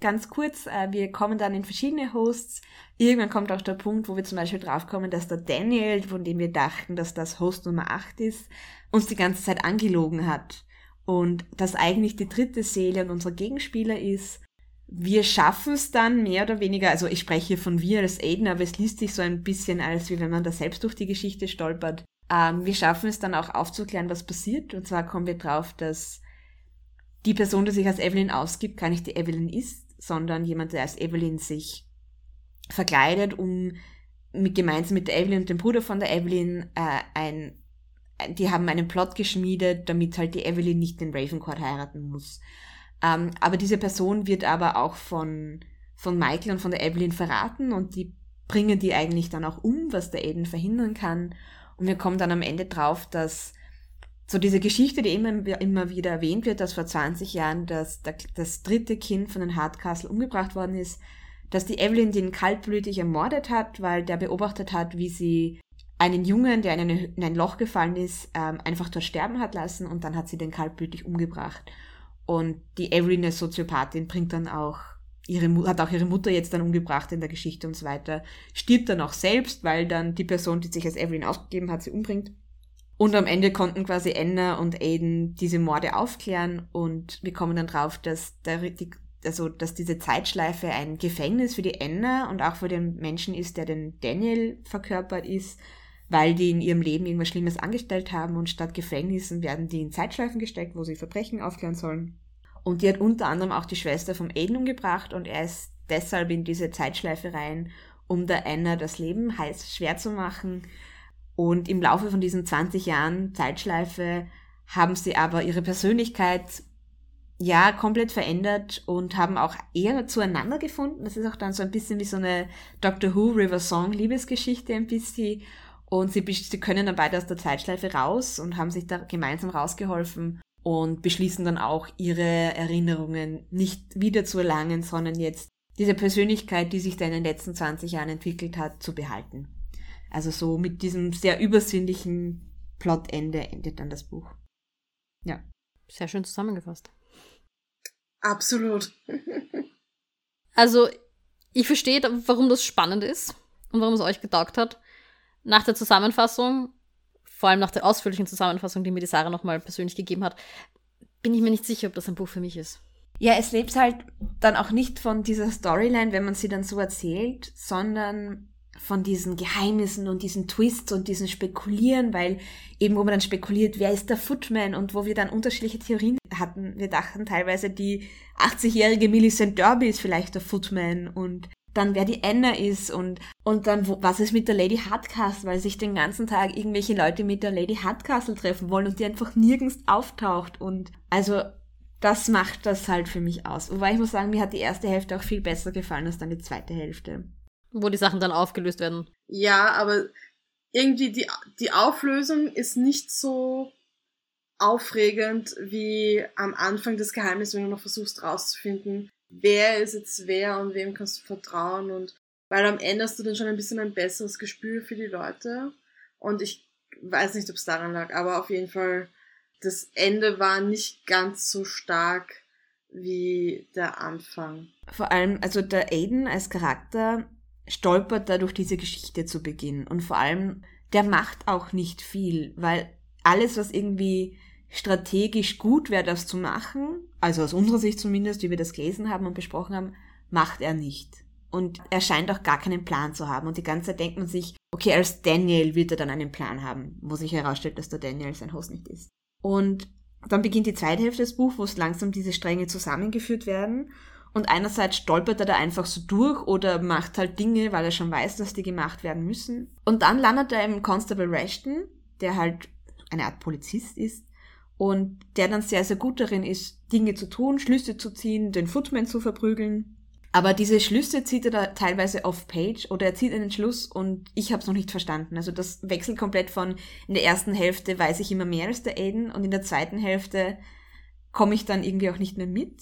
ganz kurz, äh, wir kommen dann in verschiedene Hosts. Irgendwann kommt auch der Punkt, wo wir zum Beispiel draufkommen, dass der Daniel, von dem wir dachten, dass das Host Nummer 8 ist, uns die ganze Zeit angelogen hat. Und dass eigentlich die dritte Seele und unser Gegenspieler ist, wir schaffen es dann mehr oder weniger, also ich spreche von wir als Aiden, aber es liest sich so ein bisschen als, wie wenn man da selbst durch die Geschichte stolpert. Ähm, wir schaffen es dann auch aufzuklären, was passiert. Und zwar kommen wir drauf, dass die Person, die sich als Evelyn ausgibt, gar nicht die Evelyn ist, sondern jemand, der als Evelyn sich verkleidet, um mit, gemeinsam mit der Evelyn und dem Bruder von der Evelyn äh, ein, die haben einen Plot geschmiedet, damit halt die Evelyn nicht den Ravencourt heiraten muss. Ähm, aber diese Person wird aber auch von, von Michael und von der Evelyn verraten und die bringen die eigentlich dann auch um, was der Aiden verhindern kann. Und wir kommen dann am Ende drauf, dass so diese Geschichte, die immer, immer wieder erwähnt wird, dass vor 20 Jahren das, das dritte Kind von den Hardcastle umgebracht worden ist, dass die Evelyn den kaltblütig ermordet hat, weil der beobachtet hat, wie sie einen Jungen, der in, eine, in ein Loch gefallen ist, ähm, einfach dort sterben hat lassen und dann hat sie den kaltblütig umgebracht. Und die Evelyn, eine Soziopathin, bringt dann auch ihre, hat auch ihre Mutter jetzt dann umgebracht in der Geschichte und so weiter, stirbt dann auch selbst, weil dann die Person, die sich als Evelyn ausgegeben hat, sie umbringt. Und am Ende konnten quasi Anna und Aiden diese Morde aufklären und wir kommen dann drauf, dass der, die, also, dass diese Zeitschleife ein Gefängnis für die Anna und auch für den Menschen ist, der den Daniel verkörpert ist, weil die in ihrem Leben irgendwas Schlimmes angestellt haben und statt Gefängnissen werden die in Zeitschleifen gesteckt, wo sie Verbrechen aufklären sollen. Und die hat unter anderem auch die Schwester vom Aiden umgebracht und er ist deshalb in diese Zeitschleife rein, um der Anna das Leben heiß schwer zu machen. Und im Laufe von diesen 20 Jahren Zeitschleife haben sie aber ihre Persönlichkeit ja komplett verändert und haben auch eher zueinander gefunden. Das ist auch dann so ein bisschen wie so eine Doctor Who River Song Liebesgeschichte ein bisschen. Und sie, sie können dann beide aus der Zeitschleife raus und haben sich da gemeinsam rausgeholfen und beschließen dann auch, ihre Erinnerungen nicht wieder zu erlangen, sondern jetzt diese Persönlichkeit, die sich da in den letzten 20 Jahren entwickelt hat, zu behalten. Also so mit diesem sehr übersinnlichen Plotende endet dann das Buch. Ja. Sehr schön zusammengefasst. Absolut. also, ich verstehe, warum das spannend ist und warum es euch getaugt hat. Nach der Zusammenfassung vor allem nach der ausführlichen Zusammenfassung, die mir die Sarah nochmal persönlich gegeben hat, bin ich mir nicht sicher, ob das ein Buch für mich ist. Ja, es lebt halt dann auch nicht von dieser Storyline, wenn man sie dann so erzählt, sondern von diesen Geheimnissen und diesen Twists und diesen Spekulieren, weil eben wo man dann spekuliert, wer ist der Footman und wo wir dann unterschiedliche Theorien hatten. Wir dachten teilweise, die 80-jährige Millicent Derby ist vielleicht der Footman und dann wer die Anna ist und, und dann wo, was ist mit der Lady Hardcastle, weil sich den ganzen Tag irgendwelche Leute mit der Lady Hardcastle treffen wollen und die einfach nirgends auftaucht und also das macht das halt für mich aus. Wobei ich muss sagen, mir hat die erste Hälfte auch viel besser gefallen als dann die zweite Hälfte. Wo die Sachen dann aufgelöst werden. Ja, aber irgendwie die, die Auflösung ist nicht so aufregend wie am Anfang des Geheimnisses, wenn du noch versuchst rauszufinden, wer ist jetzt wer und wem kannst du vertrauen und weil am Ende hast du dann schon ein bisschen ein besseres Gespür für die Leute und ich weiß nicht, ob es daran lag, aber auf jeden Fall das Ende war nicht ganz so stark wie der Anfang. Vor allem, also der Aiden als Charakter stolpert da durch diese Geschichte zu Beginn und vor allem, der macht auch nicht viel, weil alles, was irgendwie strategisch gut wäre, das zu machen, also aus unserer Sicht zumindest, wie wir das gelesen haben und besprochen haben, macht er nicht. Und er scheint auch gar keinen Plan zu haben. Und die ganze Zeit denkt man sich, okay, als Daniel wird er dann einen Plan haben, wo sich herausstellt, dass der Daniel sein Host nicht ist. Und dann beginnt die zweite Hälfte des Buchs, wo es langsam diese Stränge zusammengeführt werden. Und einerseits stolpert er da einfach so durch oder macht halt Dinge, weil er schon weiß, dass die gemacht werden müssen. Und dann landet er im Constable Rashton, der halt eine Art Polizist ist, und der dann sehr, sehr gut darin ist, Dinge zu tun, Schlüsse zu ziehen, den Footman zu verprügeln. Aber diese Schlüsse zieht er da teilweise off-page oder er zieht einen Schluss und ich habe es noch nicht verstanden. Also das wechselt komplett von in der ersten Hälfte weiß ich immer mehr als der Aiden und in der zweiten Hälfte komme ich dann irgendwie auch nicht mehr mit.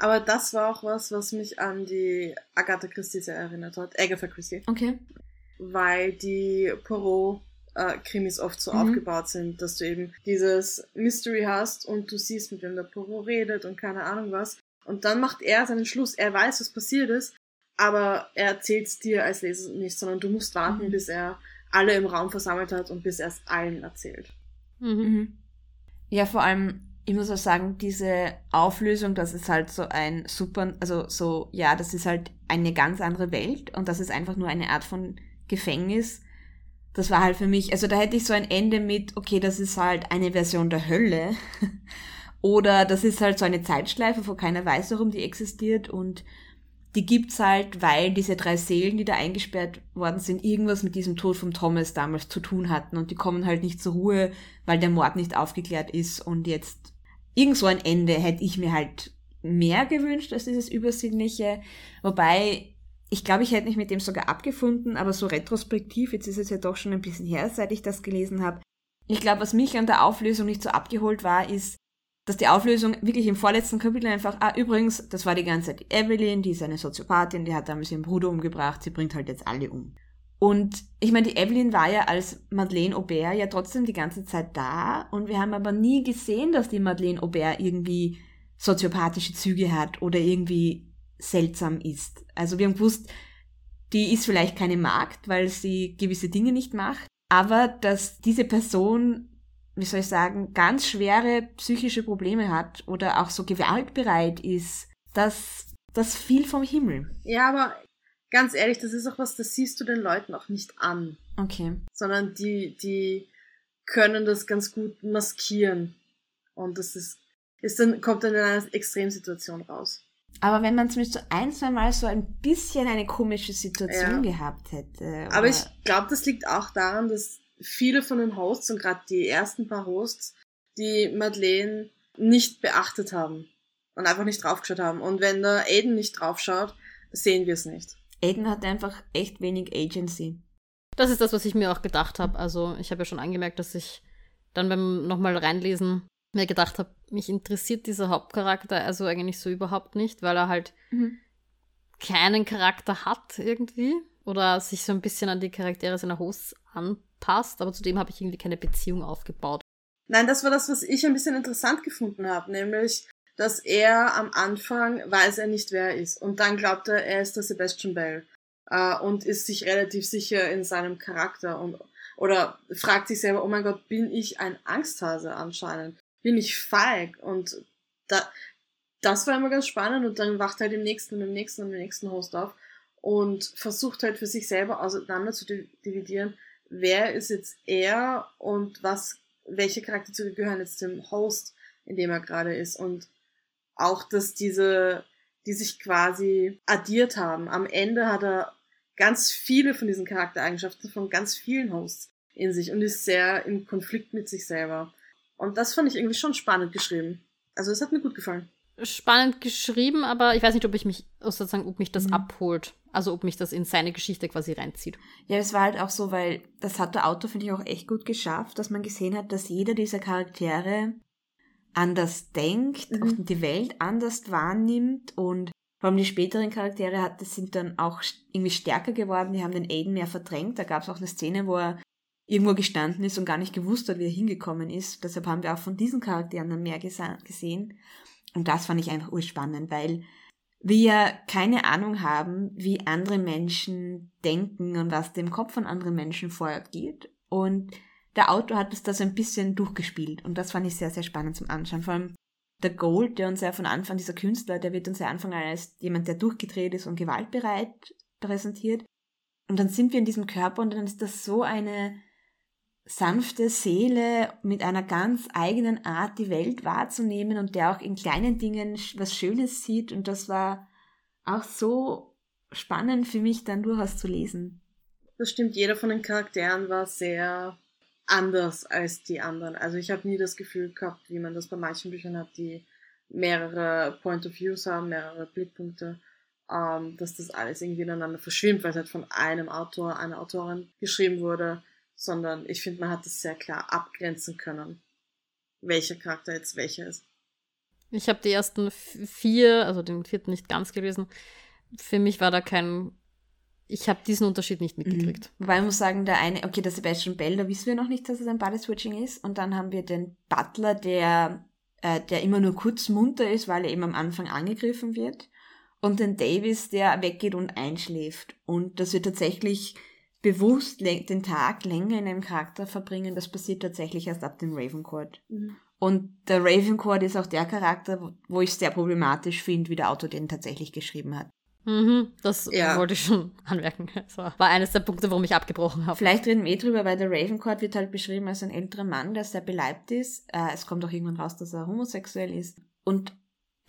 Aber das war auch was, was mich an die Agatha Christie sehr erinnert hat. Agatha Christie. Okay. Weil die Poirot Krimis oft so mhm. aufgebaut sind, dass du eben dieses Mystery hast und du siehst, mit wem der Poirot redet und keine Ahnung was. Und dann macht er seinen Schluss. Er weiß, was passiert ist, aber er erzählt es dir als Leser nicht, sondern du musst warten, mhm. bis er alle im Raum versammelt hat und bis er es allen erzählt. Mhm. mhm. Ja, vor allem, ich muss auch sagen, diese Auflösung, dass es halt so ein super, also so, ja, das ist halt eine ganz andere Welt und das ist einfach nur eine Art von Gefängnis. Das war halt für mich, also da hätte ich so ein Ende mit, okay, das ist halt eine Version der Hölle. Oder das ist halt so eine Zeitschleife, wo keiner weiß, warum die existiert und die gibt's halt, weil diese drei Seelen, die da eingesperrt worden sind, irgendwas mit diesem Tod von Thomas damals zu tun hatten und die kommen halt nicht zur Ruhe, weil der Mord nicht aufgeklärt ist und jetzt irgend so ein Ende hätte ich mir halt mehr gewünscht als dieses Übersinnliche. Wobei, ich glaube, ich hätte mich mit dem sogar abgefunden, aber so retrospektiv, jetzt ist es ja doch schon ein bisschen her, seit ich das gelesen habe. Ich glaube, was mich an der Auflösung nicht so abgeholt war, ist, dass die Auflösung wirklich im vorletzten Kapitel einfach, ah, übrigens, das war die ganze Zeit die Evelyn, die ist eine Soziopathin, die hat damals ihren Bruder umgebracht, sie bringt halt jetzt alle um. Und ich meine, die Evelyn war ja als Madeleine Aubert ja trotzdem die ganze Zeit da und wir haben aber nie gesehen, dass die Madeleine Aubert irgendwie soziopathische Züge hat oder irgendwie seltsam ist. Also wir haben gewusst, die ist vielleicht keine Magd, weil sie gewisse Dinge nicht macht, aber dass diese Person, wie soll ich sagen, ganz schwere psychische Probleme hat oder auch so gewaltbereit ist, das, das fiel vom Himmel. Ja, aber ganz ehrlich, das ist auch was, das siehst du den Leuten auch nicht an. Okay. Sondern die, die können das ganz gut maskieren. Und das ist, ist dann, kommt dann in einer Extremsituation raus. Aber wenn man zumindest so ein, zwei Mal so ein bisschen eine komische Situation ja. gehabt hätte. Aber ich glaube, das liegt auch daran, dass viele von den Hosts und gerade die ersten paar Hosts die Madeleine nicht beachtet haben und einfach nicht draufgeschaut haben. Und wenn der Aiden nicht draufschaut, sehen wir es nicht. Aiden hat einfach echt wenig Agency. Das ist das, was ich mir auch gedacht habe. Also ich habe ja schon angemerkt, dass ich dann beim nochmal reinlesen mir gedacht habe, mich interessiert dieser Hauptcharakter also eigentlich so überhaupt nicht, weil er halt mhm. keinen Charakter hat irgendwie oder sich so ein bisschen an die Charaktere seiner Hosts anpasst, aber zudem habe ich irgendwie keine Beziehung aufgebaut. Nein, das war das, was ich ein bisschen interessant gefunden habe, nämlich dass er am Anfang weiß er nicht, wer er ist. Und dann glaubt er, er ist der Sebastian Bell. Äh, und ist sich relativ sicher in seinem Charakter und oder fragt sich selber, oh mein Gott, bin ich ein Angsthase anscheinend? Bin ich feig? Und da, das war immer ganz spannend und dann wacht halt im nächsten und im nächsten und im nächsten Host auf und versucht halt für sich selber auseinander zu dividieren, wer ist jetzt er und was, welche Charakterzüge gehören jetzt dem Host, in dem er gerade ist. Und auch, dass diese, die sich quasi addiert haben. Am Ende hat er ganz viele von diesen Charaktereigenschaften von ganz vielen Hosts in sich und ist sehr im Konflikt mit sich selber. Und das fand ich irgendwie schon spannend geschrieben. Also es hat mir gut gefallen. Spannend geschrieben, aber ich weiß nicht, ob ich mich sozusagen, ob mich das mhm. abholt. Also ob mich das in seine Geschichte quasi reinzieht. Ja, es war halt auch so, weil das hat der Autor, finde ich, auch echt gut geschafft, dass man gesehen hat, dass jeder dieser Charaktere anders denkt mhm. und die Welt anders wahrnimmt und vor allem die späteren Charaktere hat, das sind dann auch irgendwie stärker geworden, die haben den Aiden mehr verdrängt. Da gab es auch eine Szene, wo er irgendwo gestanden ist und gar nicht gewusst hat, wie er hingekommen ist. Deshalb haben wir auch von diesen Charakteren dann mehr gesehen. Und das fand ich einfach urspannend, weil wir keine Ahnung haben, wie andere Menschen denken und was dem Kopf von anderen Menschen vorgeht. Und der Autor hat es da so ein bisschen durchgespielt und das fand ich sehr, sehr spannend zum Anschauen. Vor allem der Gold, der uns ja von Anfang, dieser Künstler, der wird uns ja Anfang als jemand, der durchgedreht ist und gewaltbereit präsentiert. Und dann sind wir in diesem Körper und dann ist das so eine sanfte Seele mit einer ganz eigenen Art, die Welt wahrzunehmen und der auch in kleinen Dingen was Schönes sieht. Und das war auch so spannend für mich dann durchaus zu lesen. Das stimmt, jeder von den Charakteren war sehr anders als die anderen. Also ich habe nie das Gefühl gehabt, wie man das bei manchen Büchern hat, die mehrere Point of Views haben, mehrere Blickpunkte, ähm, dass das alles irgendwie ineinander verschwimmt, weil es halt von einem Autor, einer Autorin geschrieben wurde, sondern ich finde, man hat es sehr klar abgrenzen können, welcher Charakter jetzt welcher ist. Ich habe die ersten vier, also den vierten nicht ganz gelesen. Für mich war da kein ich habe diesen Unterschied nicht mitgekriegt. Mhm. Wobei ich muss sagen, der eine, okay, der Sebastian Bell, da wissen wir noch nicht, dass es ein Body Switching ist. Und dann haben wir den Butler, der, äh, der immer nur kurz munter ist, weil er eben am Anfang angegriffen wird. Und den Davis, der weggeht und einschläft. Und dass wir tatsächlich bewusst den Tag länger in einem Charakter verbringen, das passiert tatsächlich erst ab dem Ravencourt. Mhm. Und der Ravencourt ist auch der Charakter, wo ich es sehr problematisch finde, wie der Autor den tatsächlich geschrieben hat. Mhm, das Ja. wollte ich schon anmerken. Das war, war eines der Punkte, warum ich abgebrochen habe. Vielleicht reden wir eh drüber, weil der Ravencourt wird halt beschrieben als ein älterer Mann, der sehr beleibt ist. Äh, es kommt auch irgendwann raus, dass er homosexuell ist. Und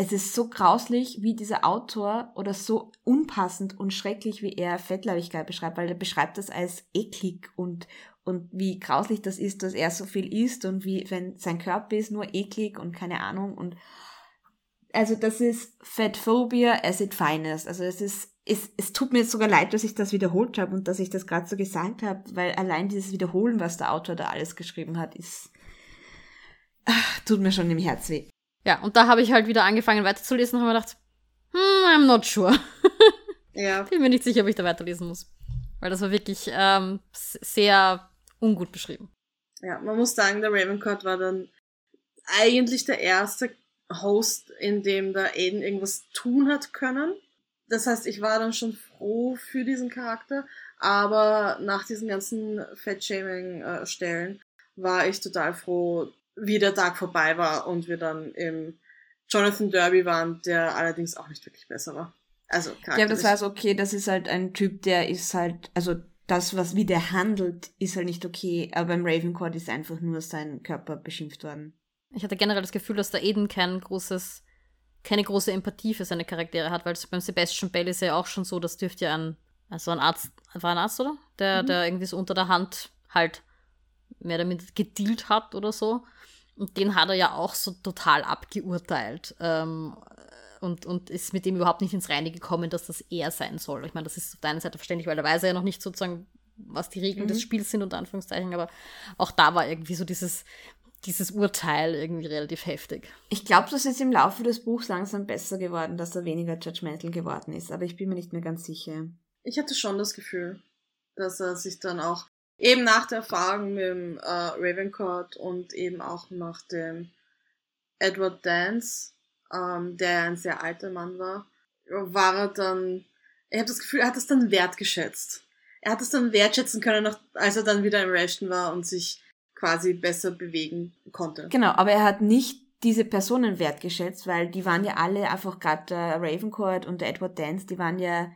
es ist so grauslich, wie dieser Autor oder so unpassend und schrecklich, wie er Fettleibigkeit beschreibt, weil er beschreibt das als eklig und, und wie grauslich das ist, dass er so viel isst und wie, wenn sein Körper ist, nur eklig und keine Ahnung und also das ist Fatphobia as it finest. Also es ist, es, es tut mir sogar leid, dass ich das wiederholt habe und dass ich das gerade so gesagt habe, weil allein dieses Wiederholen, was der Autor da alles geschrieben hat, ist ach, tut mir schon im Herz weh. Ja, und da habe ich halt wieder angefangen weiterzulesen und habe mir gedacht, hm, I'm not sure. Ja. Bin mir nicht sicher, ob ich da weiterlesen muss. Weil das war wirklich ähm, sehr ungut beschrieben. Ja, man muss sagen, der Ravencourt war dann eigentlich der erste Host, in dem der Aiden irgendwas tun hat können. Das heißt, ich war dann schon froh für diesen Charakter, aber nach diesen ganzen Fat-Shaming-Stellen war ich total froh, wie der Tag vorbei war und wir dann im Jonathan Derby waren, der allerdings auch nicht wirklich besser war. Also, Ich glaube, das war so, okay, das ist halt ein Typ, der ist halt, also das, was wie der handelt, ist halt nicht okay, aber beim Ravencourt ist einfach nur sein Körper beschimpft worden. Ich hatte generell das Gefühl, dass der Eden kein großes, keine große Empathie für seine Charaktere hat, weil es beim Sebastian Bell ist ja auch schon so, das dürfte ja ein, also ein Arzt, war ein Arzt, oder? Der, Mhm. der irgendwie so unter der Hand halt mehr damit gedealt hat oder so. Und den hat er ja auch so total abgeurteilt. Ähm, und, und ist mit dem überhaupt nicht ins Reine gekommen, dass das er sein soll. Ich meine, das ist auf der einen Seite verständlich, weil da weiß er ja noch nicht sozusagen, was die Regeln Mhm. des Spiels sind, unter Anführungszeichen, aber auch da war irgendwie so dieses, dieses Urteil irgendwie relativ heftig. Ich glaube, das ist im Laufe des Buchs langsam besser geworden, dass er weniger judgmental geworden ist, aber ich bin mir nicht mehr ganz sicher. ich hatte schon das Gefühl, dass er sich dann auch eben nach der Erfahrung mit dem äh, Ravencourt und eben auch nach dem Edward Dance, ähm, der ein sehr alter Mann war, war er dann, ich habe das Gefühl, er hat es dann wertgeschätzt. Er hat es dann wertschätzen können, als er dann wieder im Ration war und sich quasi besser bewegen konnte. Genau, aber er hat nicht diese Personen wertgeschätzt, weil die waren ja alle einfach gerade der Ravencourt und der Edward Dance, die waren ja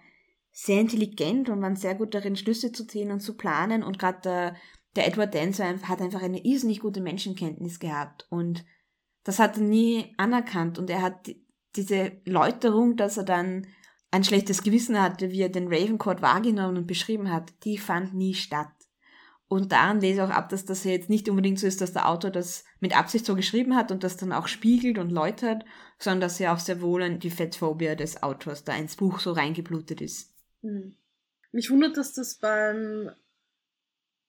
sehr intelligent und waren sehr gut darin, Schlüsse zu ziehen und zu planen und gerade der, der Edward Dance war ein- hat einfach eine irrsinnig gute Menschenkenntnis gehabt und das hat er nie anerkannt und er hat die- diese Läuterung, dass er dann ein schlechtes Gewissen hatte, wie er den Ravencourt wahrgenommen und beschrieben hat, die fand nie statt. Und daran lese ich auch ab, dass das jetzt nicht unbedingt so ist, dass der Autor das mit Absicht so geschrieben hat und das dann auch spiegelt und läutert, sondern dass ja auch sehr wohl die Fettphobia des Autors da ins Buch so reingeblutet ist. Hm. Mich wundert, dass das beim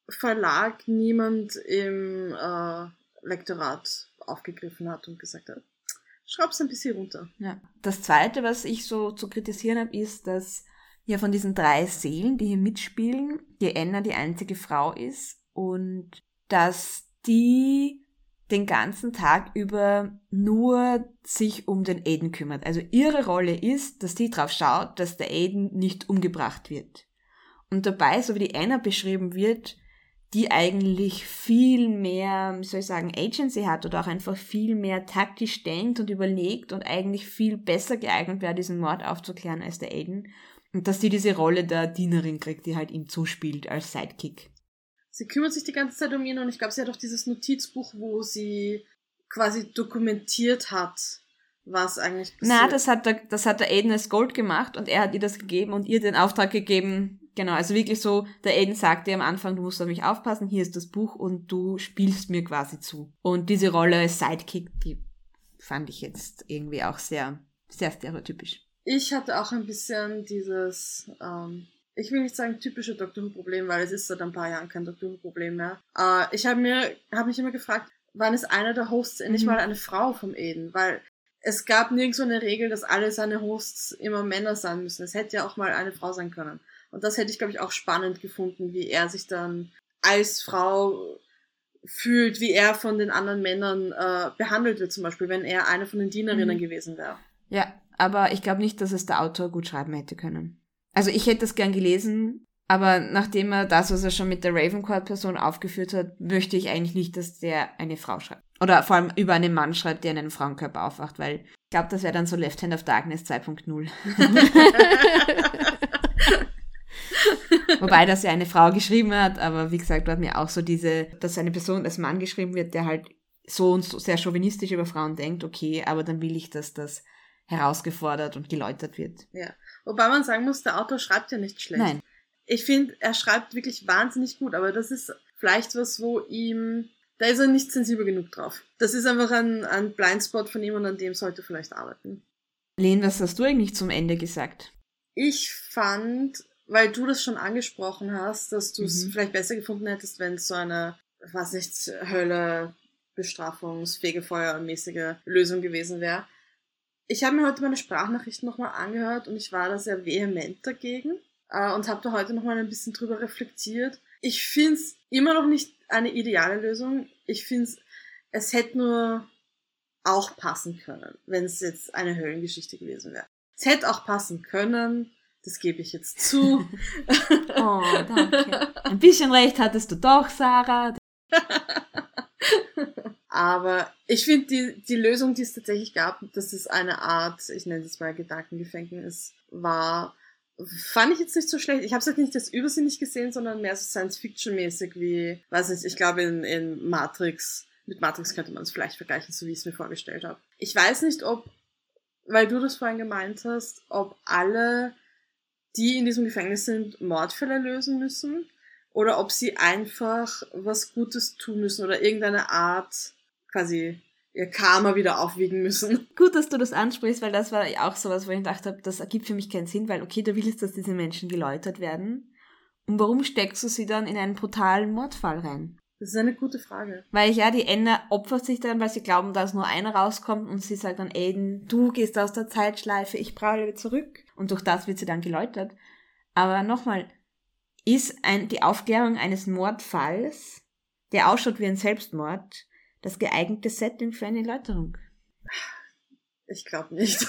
Verlag niemand im äh, Lektorat aufgegriffen hat und gesagt hat, schraub's ein bisschen runter. Ja. Das zweite, was ich so zu kritisieren habe, ist, dass ja von diesen drei Seelen, die hier mitspielen, die Anna die einzige Frau ist und dass die den ganzen Tag über nur sich um den Aiden kümmert. Also ihre Rolle ist, dass sie darauf schaut, dass der Aiden nicht umgebracht wird. Und dabei, so wie die Anna beschrieben wird, die eigentlich viel mehr, soll ich sagen, Agency hat oder auch einfach viel mehr taktisch denkt und überlegt und eigentlich viel besser geeignet wäre, diesen Mord aufzuklären als der Aiden. Und dass sie diese Rolle der Dienerin kriegt, die halt ihm zuspielt als Sidekick. Sie kümmert sich die ganze Zeit um ihn und ich glaube, sie hat auch dieses Notizbuch, wo sie quasi dokumentiert hat, was eigentlich passiert. Na, das hat der, das hat der Aiden als Gold gemacht und er hat ihr das gegeben und ihr den Auftrag gegeben. Genau, also wirklich so, der Aiden sagte am Anfang, du musst auf mich aufpassen, hier ist das Buch und du spielst mir quasi zu. Und diese Rolle als Sidekick, die fand ich jetzt irgendwie auch sehr, sehr stereotypisch. Ich hatte auch ein bisschen dieses, ähm, ich will nicht sagen typische Doctor Who-Problem, weil es ist seit ein paar Jahren kein Doctor Who-Problem mehr. Äh, ich habe mir, habe mich immer gefragt, wann ist einer der Hosts endlich Mhm. mal eine Frau vom Eden? Weil es gab nirgendwo eine Regel, dass alle seine Hosts immer Männer sein müssen. Es hätte ja auch mal eine Frau sein können. Und das hätte ich, glaube ich, auch spannend gefunden, wie er sich dann als Frau fühlt, wie er von den anderen Männern äh, behandelt wird, zum Beispiel, wenn er eine von den Dienerinnen Mhm. gewesen wäre. Ja, aber ich glaube nicht, dass es der Autor gut schreiben hätte können. Also ich hätte es gern gelesen, aber nachdem er das, was er schon mit der Ravencourt-Person aufgeführt hat, möchte ich eigentlich nicht, dass der eine Frau schreibt. Oder vor allem über einen Mann schreibt, der in einen Frauenkörper aufwacht, weil ich glaube, das wäre dann so Left Hand of Darkness 2.0. Wobei das ja eine Frau geschrieben hat, aber wie gesagt, hat mir auch so diese, dass eine Person als Mann geschrieben wird, der halt so und so sehr chauvinistisch über Frauen denkt, okay, aber dann will ich, dass das herausgefordert und geläutert wird. Ja. Wobei man sagen muss, der Autor schreibt ja nicht schlecht. Nein. Ich finde, er schreibt wirklich wahnsinnig gut, aber das ist vielleicht was, wo ihm, da ist er nicht sensibel genug drauf. Das ist einfach ein, ein Blindspot von ihm und an dem sollte er vielleicht arbeiten. Len, was hast du eigentlich zum Ende gesagt? Ich fand, weil du das schon angesprochen hast, dass du es Mhm. vielleicht besser gefunden hättest, wenn es so eine, was nicht, Hölle, Bestrafungs-, Fegefeuer-mäßige Lösung gewesen wäre. Ich habe mir heute meine Sprachnachrichten nochmal angehört und ich war da sehr vehement dagegen äh, und habe da heute nochmal ein bisschen drüber reflektiert. Ich finde es immer noch nicht eine ideale Lösung. Ich finde es, es hätte nur auch passen können, wenn es jetzt eine Höllengeschichte gewesen wäre. Es hätte auch passen können, das gebe ich jetzt zu. Oh, danke. Ein bisschen recht hattest du doch, Sarah. Aber ich finde die, die Lösung, die es tatsächlich gab, dass es eine Art, ich nenne es mal Gedankengefängnis, war, fand ich jetzt nicht so schlecht. Ich habe es halt nicht als übersinnig gesehen, sondern mehr so Science-Fiction-mäßig wie, weiß nicht, ich glaube in, in Matrix, mit Matrix könnte man es vielleicht vergleichen, so wie ich es mir vorgestellt habe. Ich weiß nicht, ob, weil du das vorhin gemeint hast, ob alle, die in diesem Gefängnis sind, Mordfälle lösen müssen oder ob sie einfach was Gutes tun müssen oder irgendeine Art quasi ihr Karma wieder aufwiegen müssen. Gut, dass du das ansprichst, weil das war ja auch sowas, wo ich gedacht habe, das ergibt für mich keinen Sinn, weil okay, du willst, dass diese Menschen geläutert werden. Und warum steckst du sie dann in einen brutalen Mordfall rein? Das ist eine gute Frage. Weil ja, die Enna opfert sich dann, weil sie glauben, dass nur einer rauskommt und sie sagt dann, Aiden, du gehst aus der Zeitschleife, ich braule zurück. Und durch das wird sie dann geläutert. Aber nochmal, ist ein, die Aufklärung eines Mordfalls, der ausschaut wie ein Selbstmord, das geeignete Setting für eine Läuterung? Ich glaube nicht.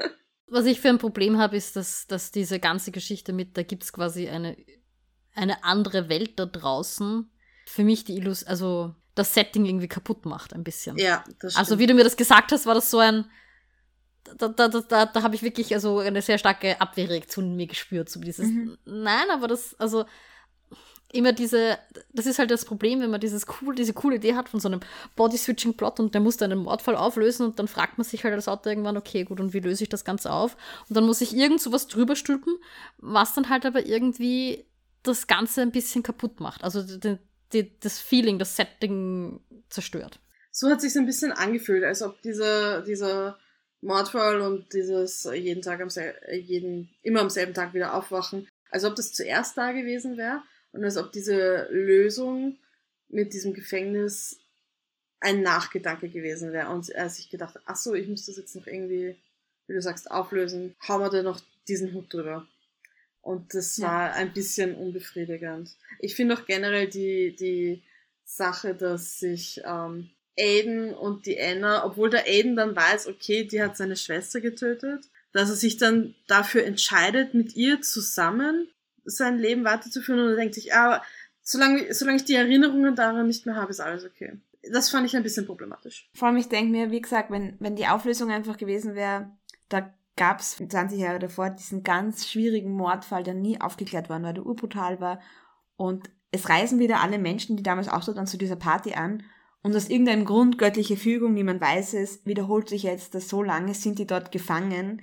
Was ich für ein Problem habe, ist, dass, dass diese ganze Geschichte mit, da gibt es quasi eine, eine andere Welt da draußen, für mich die Illus, also das Setting irgendwie kaputt macht ein bisschen. ja, das stimmt. Also wie du mir das gesagt hast, war das so ein, da, da, da, da, da habe ich wirklich also eine sehr starke Abwehrreaktion in mir gespürt, so dieses, Mhm. nein, aber das, also immer diese, das ist halt das Problem, wenn man dieses cool, diese coole Idee hat von so einem Body-Switching-Plot und der muss dann einen Mordfall auflösen und dann fragt man sich halt als Autor irgendwann, okay, gut, und wie löse ich das Ganze auf? Und dann muss ich irgend so was drüber stülpen, was dann halt aber irgendwie das Ganze ein bisschen kaputt macht. Also die, die, das Feeling, das Setting zerstört. so hat sich ein bisschen angefühlt, als ob dieser, dieser Mordfall und dieses jeden Tag am jeden, immer am selben Tag wieder aufwachen, als ob das zuerst da gewesen wäre und als ob diese Lösung mit diesem Gefängnis ein Nachgedanke gewesen wäre und er sich gedacht, ach so, ich muss das jetzt noch irgendwie, wie du sagst, auflösen, hau mir da noch diesen Hut drüber. Und das Ja. war ein bisschen unbefriedigend. Ich finde auch generell die, die Sache, dass sich ähm, Aiden und die Anna, obwohl der Aiden dann weiß, okay, die hat seine Schwester getötet, dass er sich dann dafür entscheidet, mit ihr zusammen sein Leben weiterzuführen und er denkt sich, ah, solange, solange ich die Erinnerungen daran nicht mehr habe, ist alles okay. Das fand ich ein bisschen problematisch. Vor allem, ich denke mir, wie gesagt, wenn, wenn die Auflösung einfach gewesen wäre, da gab's 20 Jahre davor diesen ganz schwierigen Mordfall, der nie aufgeklärt worden war, der urbrutal war. Und es reisen wieder alle Menschen, die damals auch so dann zu dieser Party an. Und aus irgendeinem Grund, göttliche Fügung, niemand weiß es, wiederholt sich jetzt, dass so lange sind die dort gefangen,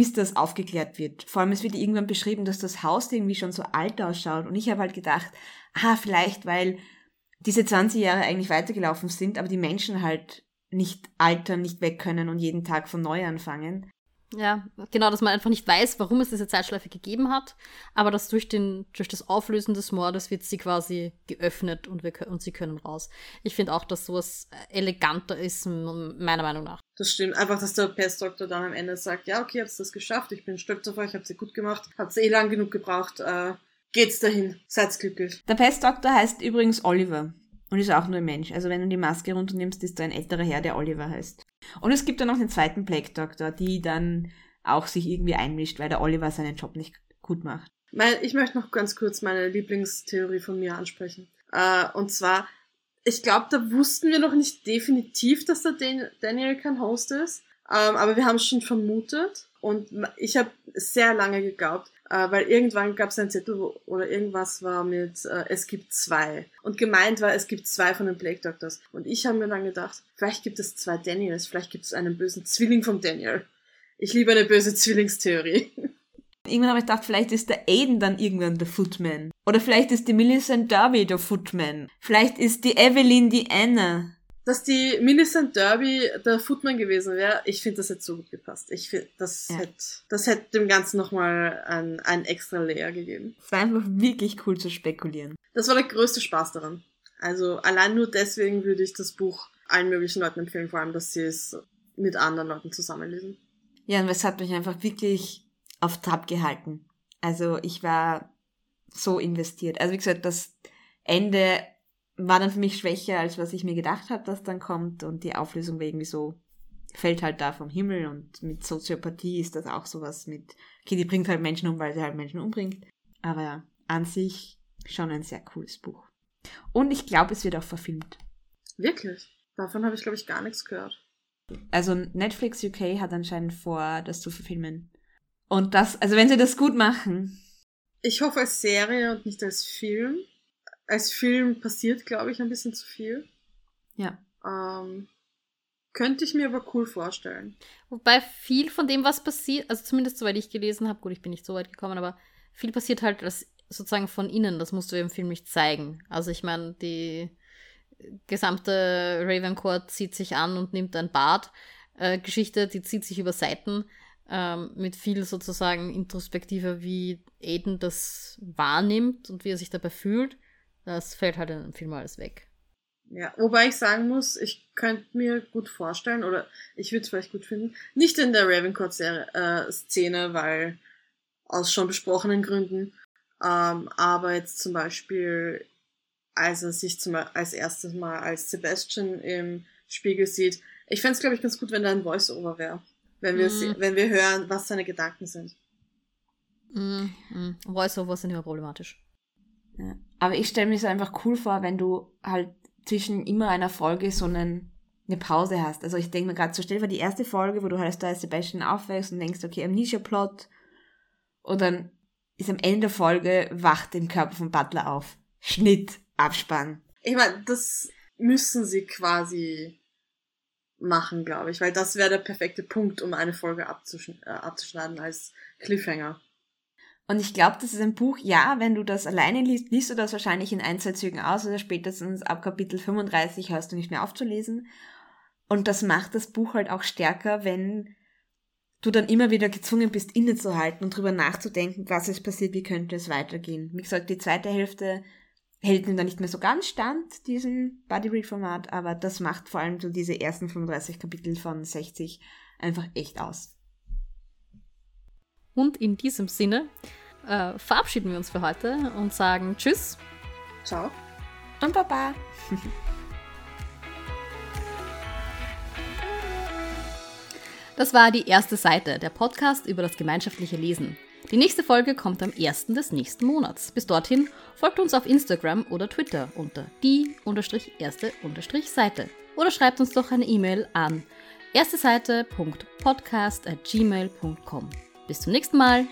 bis das aufgeklärt wird. Vor allem, es wird irgendwann beschrieben, dass das Haus irgendwie schon so alt ausschaut. Und ich habe halt gedacht, ah, vielleicht, weil diese 20 Jahre eigentlich weitergelaufen sind, aber die Menschen halt nicht altern, nicht weg können und jeden Tag von neu anfangen. Ja, genau, dass man einfach nicht weiß, warum es diese Zeitschleife gegeben hat, aber dass durch, den, durch das Auflösen des Mordes wird sie quasi geöffnet und, wir, und sie können raus. Ich finde auch, dass sowas eleganter ist, meiner Meinung nach. Das stimmt. Einfach, dass der Pestdoktor dann am Ende sagt, ja, okay, ihr habt das geschafft, ich bin stolz auf euch, habt ihr gut gemacht, habt eh lang genug gebraucht, äh, geht's dahin, seid glücklich. Der Pestdoktor heißt übrigens Oliver und ist auch nur ein Mensch. Also wenn du die Maske runternimmst, ist da ein älterer Herr, der Oliver heißt. Und es gibt dann noch den zweiten Plague Doctor, die dann auch sich irgendwie einmischt, weil der Oliver seinen Job nicht gut macht. Ich möchte noch ganz kurz meine Lieblingstheorie von mir ansprechen. Äh, und zwar, Ich glaube, da wussten wir noch nicht definitiv, dass der Daniel kein Host ist. Ähm, aber wir haben es schon vermutet. Und ich habe sehr lange geglaubt, äh, weil irgendwann gab es ein Zettel wo, oder irgendwas war mit äh, es gibt zwei. Und gemeint war, es gibt zwei von den Plague Doctors. Und ich habe mir dann gedacht, vielleicht gibt es zwei Daniels, vielleicht gibt es einen bösen Zwilling vom Daniel. Ich liebe eine böse Zwillingstheorie. Irgendwann habe ich gedacht, vielleicht ist der Aiden dann irgendwann der Footman. Oder vielleicht ist die Millicent Derby der Footman. Vielleicht ist die Evelyn die Anna dass die Millicent Derby der Footman gewesen wäre, ich finde, das hätte so gut gepasst. Ich finde, das ja. hätte, das hätte dem Ganzen nochmal ein, ein extra Layer gegeben. Es war einfach wirklich cool zu spekulieren. Das war der größte Spaß daran. Also allein nur deswegen würde ich das Buch allen möglichen Leuten empfehlen, vor allem, dass sie es mit anderen Leuten zusammenlesen. Ja, und es hat mich einfach wirklich auf Trab gehalten. Also ich war so investiert. Also wie gesagt, das Ende war dann für mich schwächer, als was ich mir gedacht habe, dass dann kommt. Und die Auflösung war irgendwie so, fällt halt da vom Himmel. Und mit Soziopathie ist das auch sowas mit, okay, die bringt halt Menschen um, weil sie halt Menschen umbringt. Aber ja, an sich schon ein sehr cooles Buch. Und ich glaube, es wird auch verfilmt. Wirklich? Davon habe ich, glaube ich, gar nichts gehört. Also Netflix UK hat anscheinend vor, das zu verfilmen. Und das, also wenn sie das gut machen. Ich hoffe als Serie und nicht als Film als Film passiert, glaube ich, ein bisschen zu viel. Ja. Ähm, könnte ich mir aber cool vorstellen. Wobei viel von dem, was passiert, also zumindest soweit ich gelesen habe, gut, ich bin nicht so weit gekommen, aber viel passiert halt das sozusagen von innen. Das musst du im Film nicht zeigen. Also ich meine, die gesamte Ravencourt zieht sich an und nimmt ein Bad. Äh, Geschichte, die zieht sich über Seiten ähm, mit viel sozusagen introspektiver, wie Aiden das wahrnimmt und wie er sich dabei fühlt. Das fällt halt in Film alles weg. Ja, wobei ich sagen muss, ich könnte mir gut vorstellen, oder ich würde es vielleicht gut finden, nicht in der Ravencourt-Szene, äh, weil aus schon besprochenen Gründen, ähm, aber jetzt zum Beispiel, als er sich zum, als erstes Mal als Sebastian im Spiegel sieht, ich fände es, glaube ich, ganz gut, wenn da ein Voice-Over wäre. Wenn wir, mm. wenn wir hören, was seine Gedanken sind. Mm, mm. Voice-Over sind immer problematisch. Ja. Aber ich stelle mir es einfach cool vor, wenn du halt zwischen immer einer Folge so einen, eine Pause hast. Also ich denke mir gerade so, stell dir die erste Folge, wo du halt da als Sebastian aufwächst und denkst, okay, Amnesia-Plot. Und dann ist am Ende der Folge, wacht im Körper von Butler auf. Schnitt, Abspann. Ich meine, das müssen sie quasi machen, glaube ich, weil das wäre der perfekte Punkt, um eine Folge abzuschn äh, abzuschneiden als Cliffhanger. Und ich glaube, das ist ein Buch, ja, wenn du das alleine liest, liest du das wahrscheinlich in Einzelzügen aus oder spätestens ab Kapitel 35 hörst du nicht mehr aufzulesen. Und das macht das Buch halt auch stärker, wenn du dann immer wieder gezwungen bist, innezuhalten und drüber nachzudenken, was ist passiert, wie könnte es weitergehen. Wie gesagt, die zweite Hälfte hält ihm dann nicht mehr so ganz stand, diesen Body Read Format, aber das macht vor allem so diese ersten 35 Kapitel von 60 einfach echt aus. Und in diesem Sinne äh, verabschieden wir uns für heute und sagen Tschüss. Ciao. Und Baba. Das war die erste Seite, der Podcast über das gemeinschaftliche Lesen. Die nächste Folge kommt am 1. des nächsten Monats. Bis dorthin folgt uns auf Instagram oder Twitter unter die-erste-seite oder schreibt uns doch eine E-Mail an ersteseite.podcast.gmail.com. Bis zum nächsten Mal.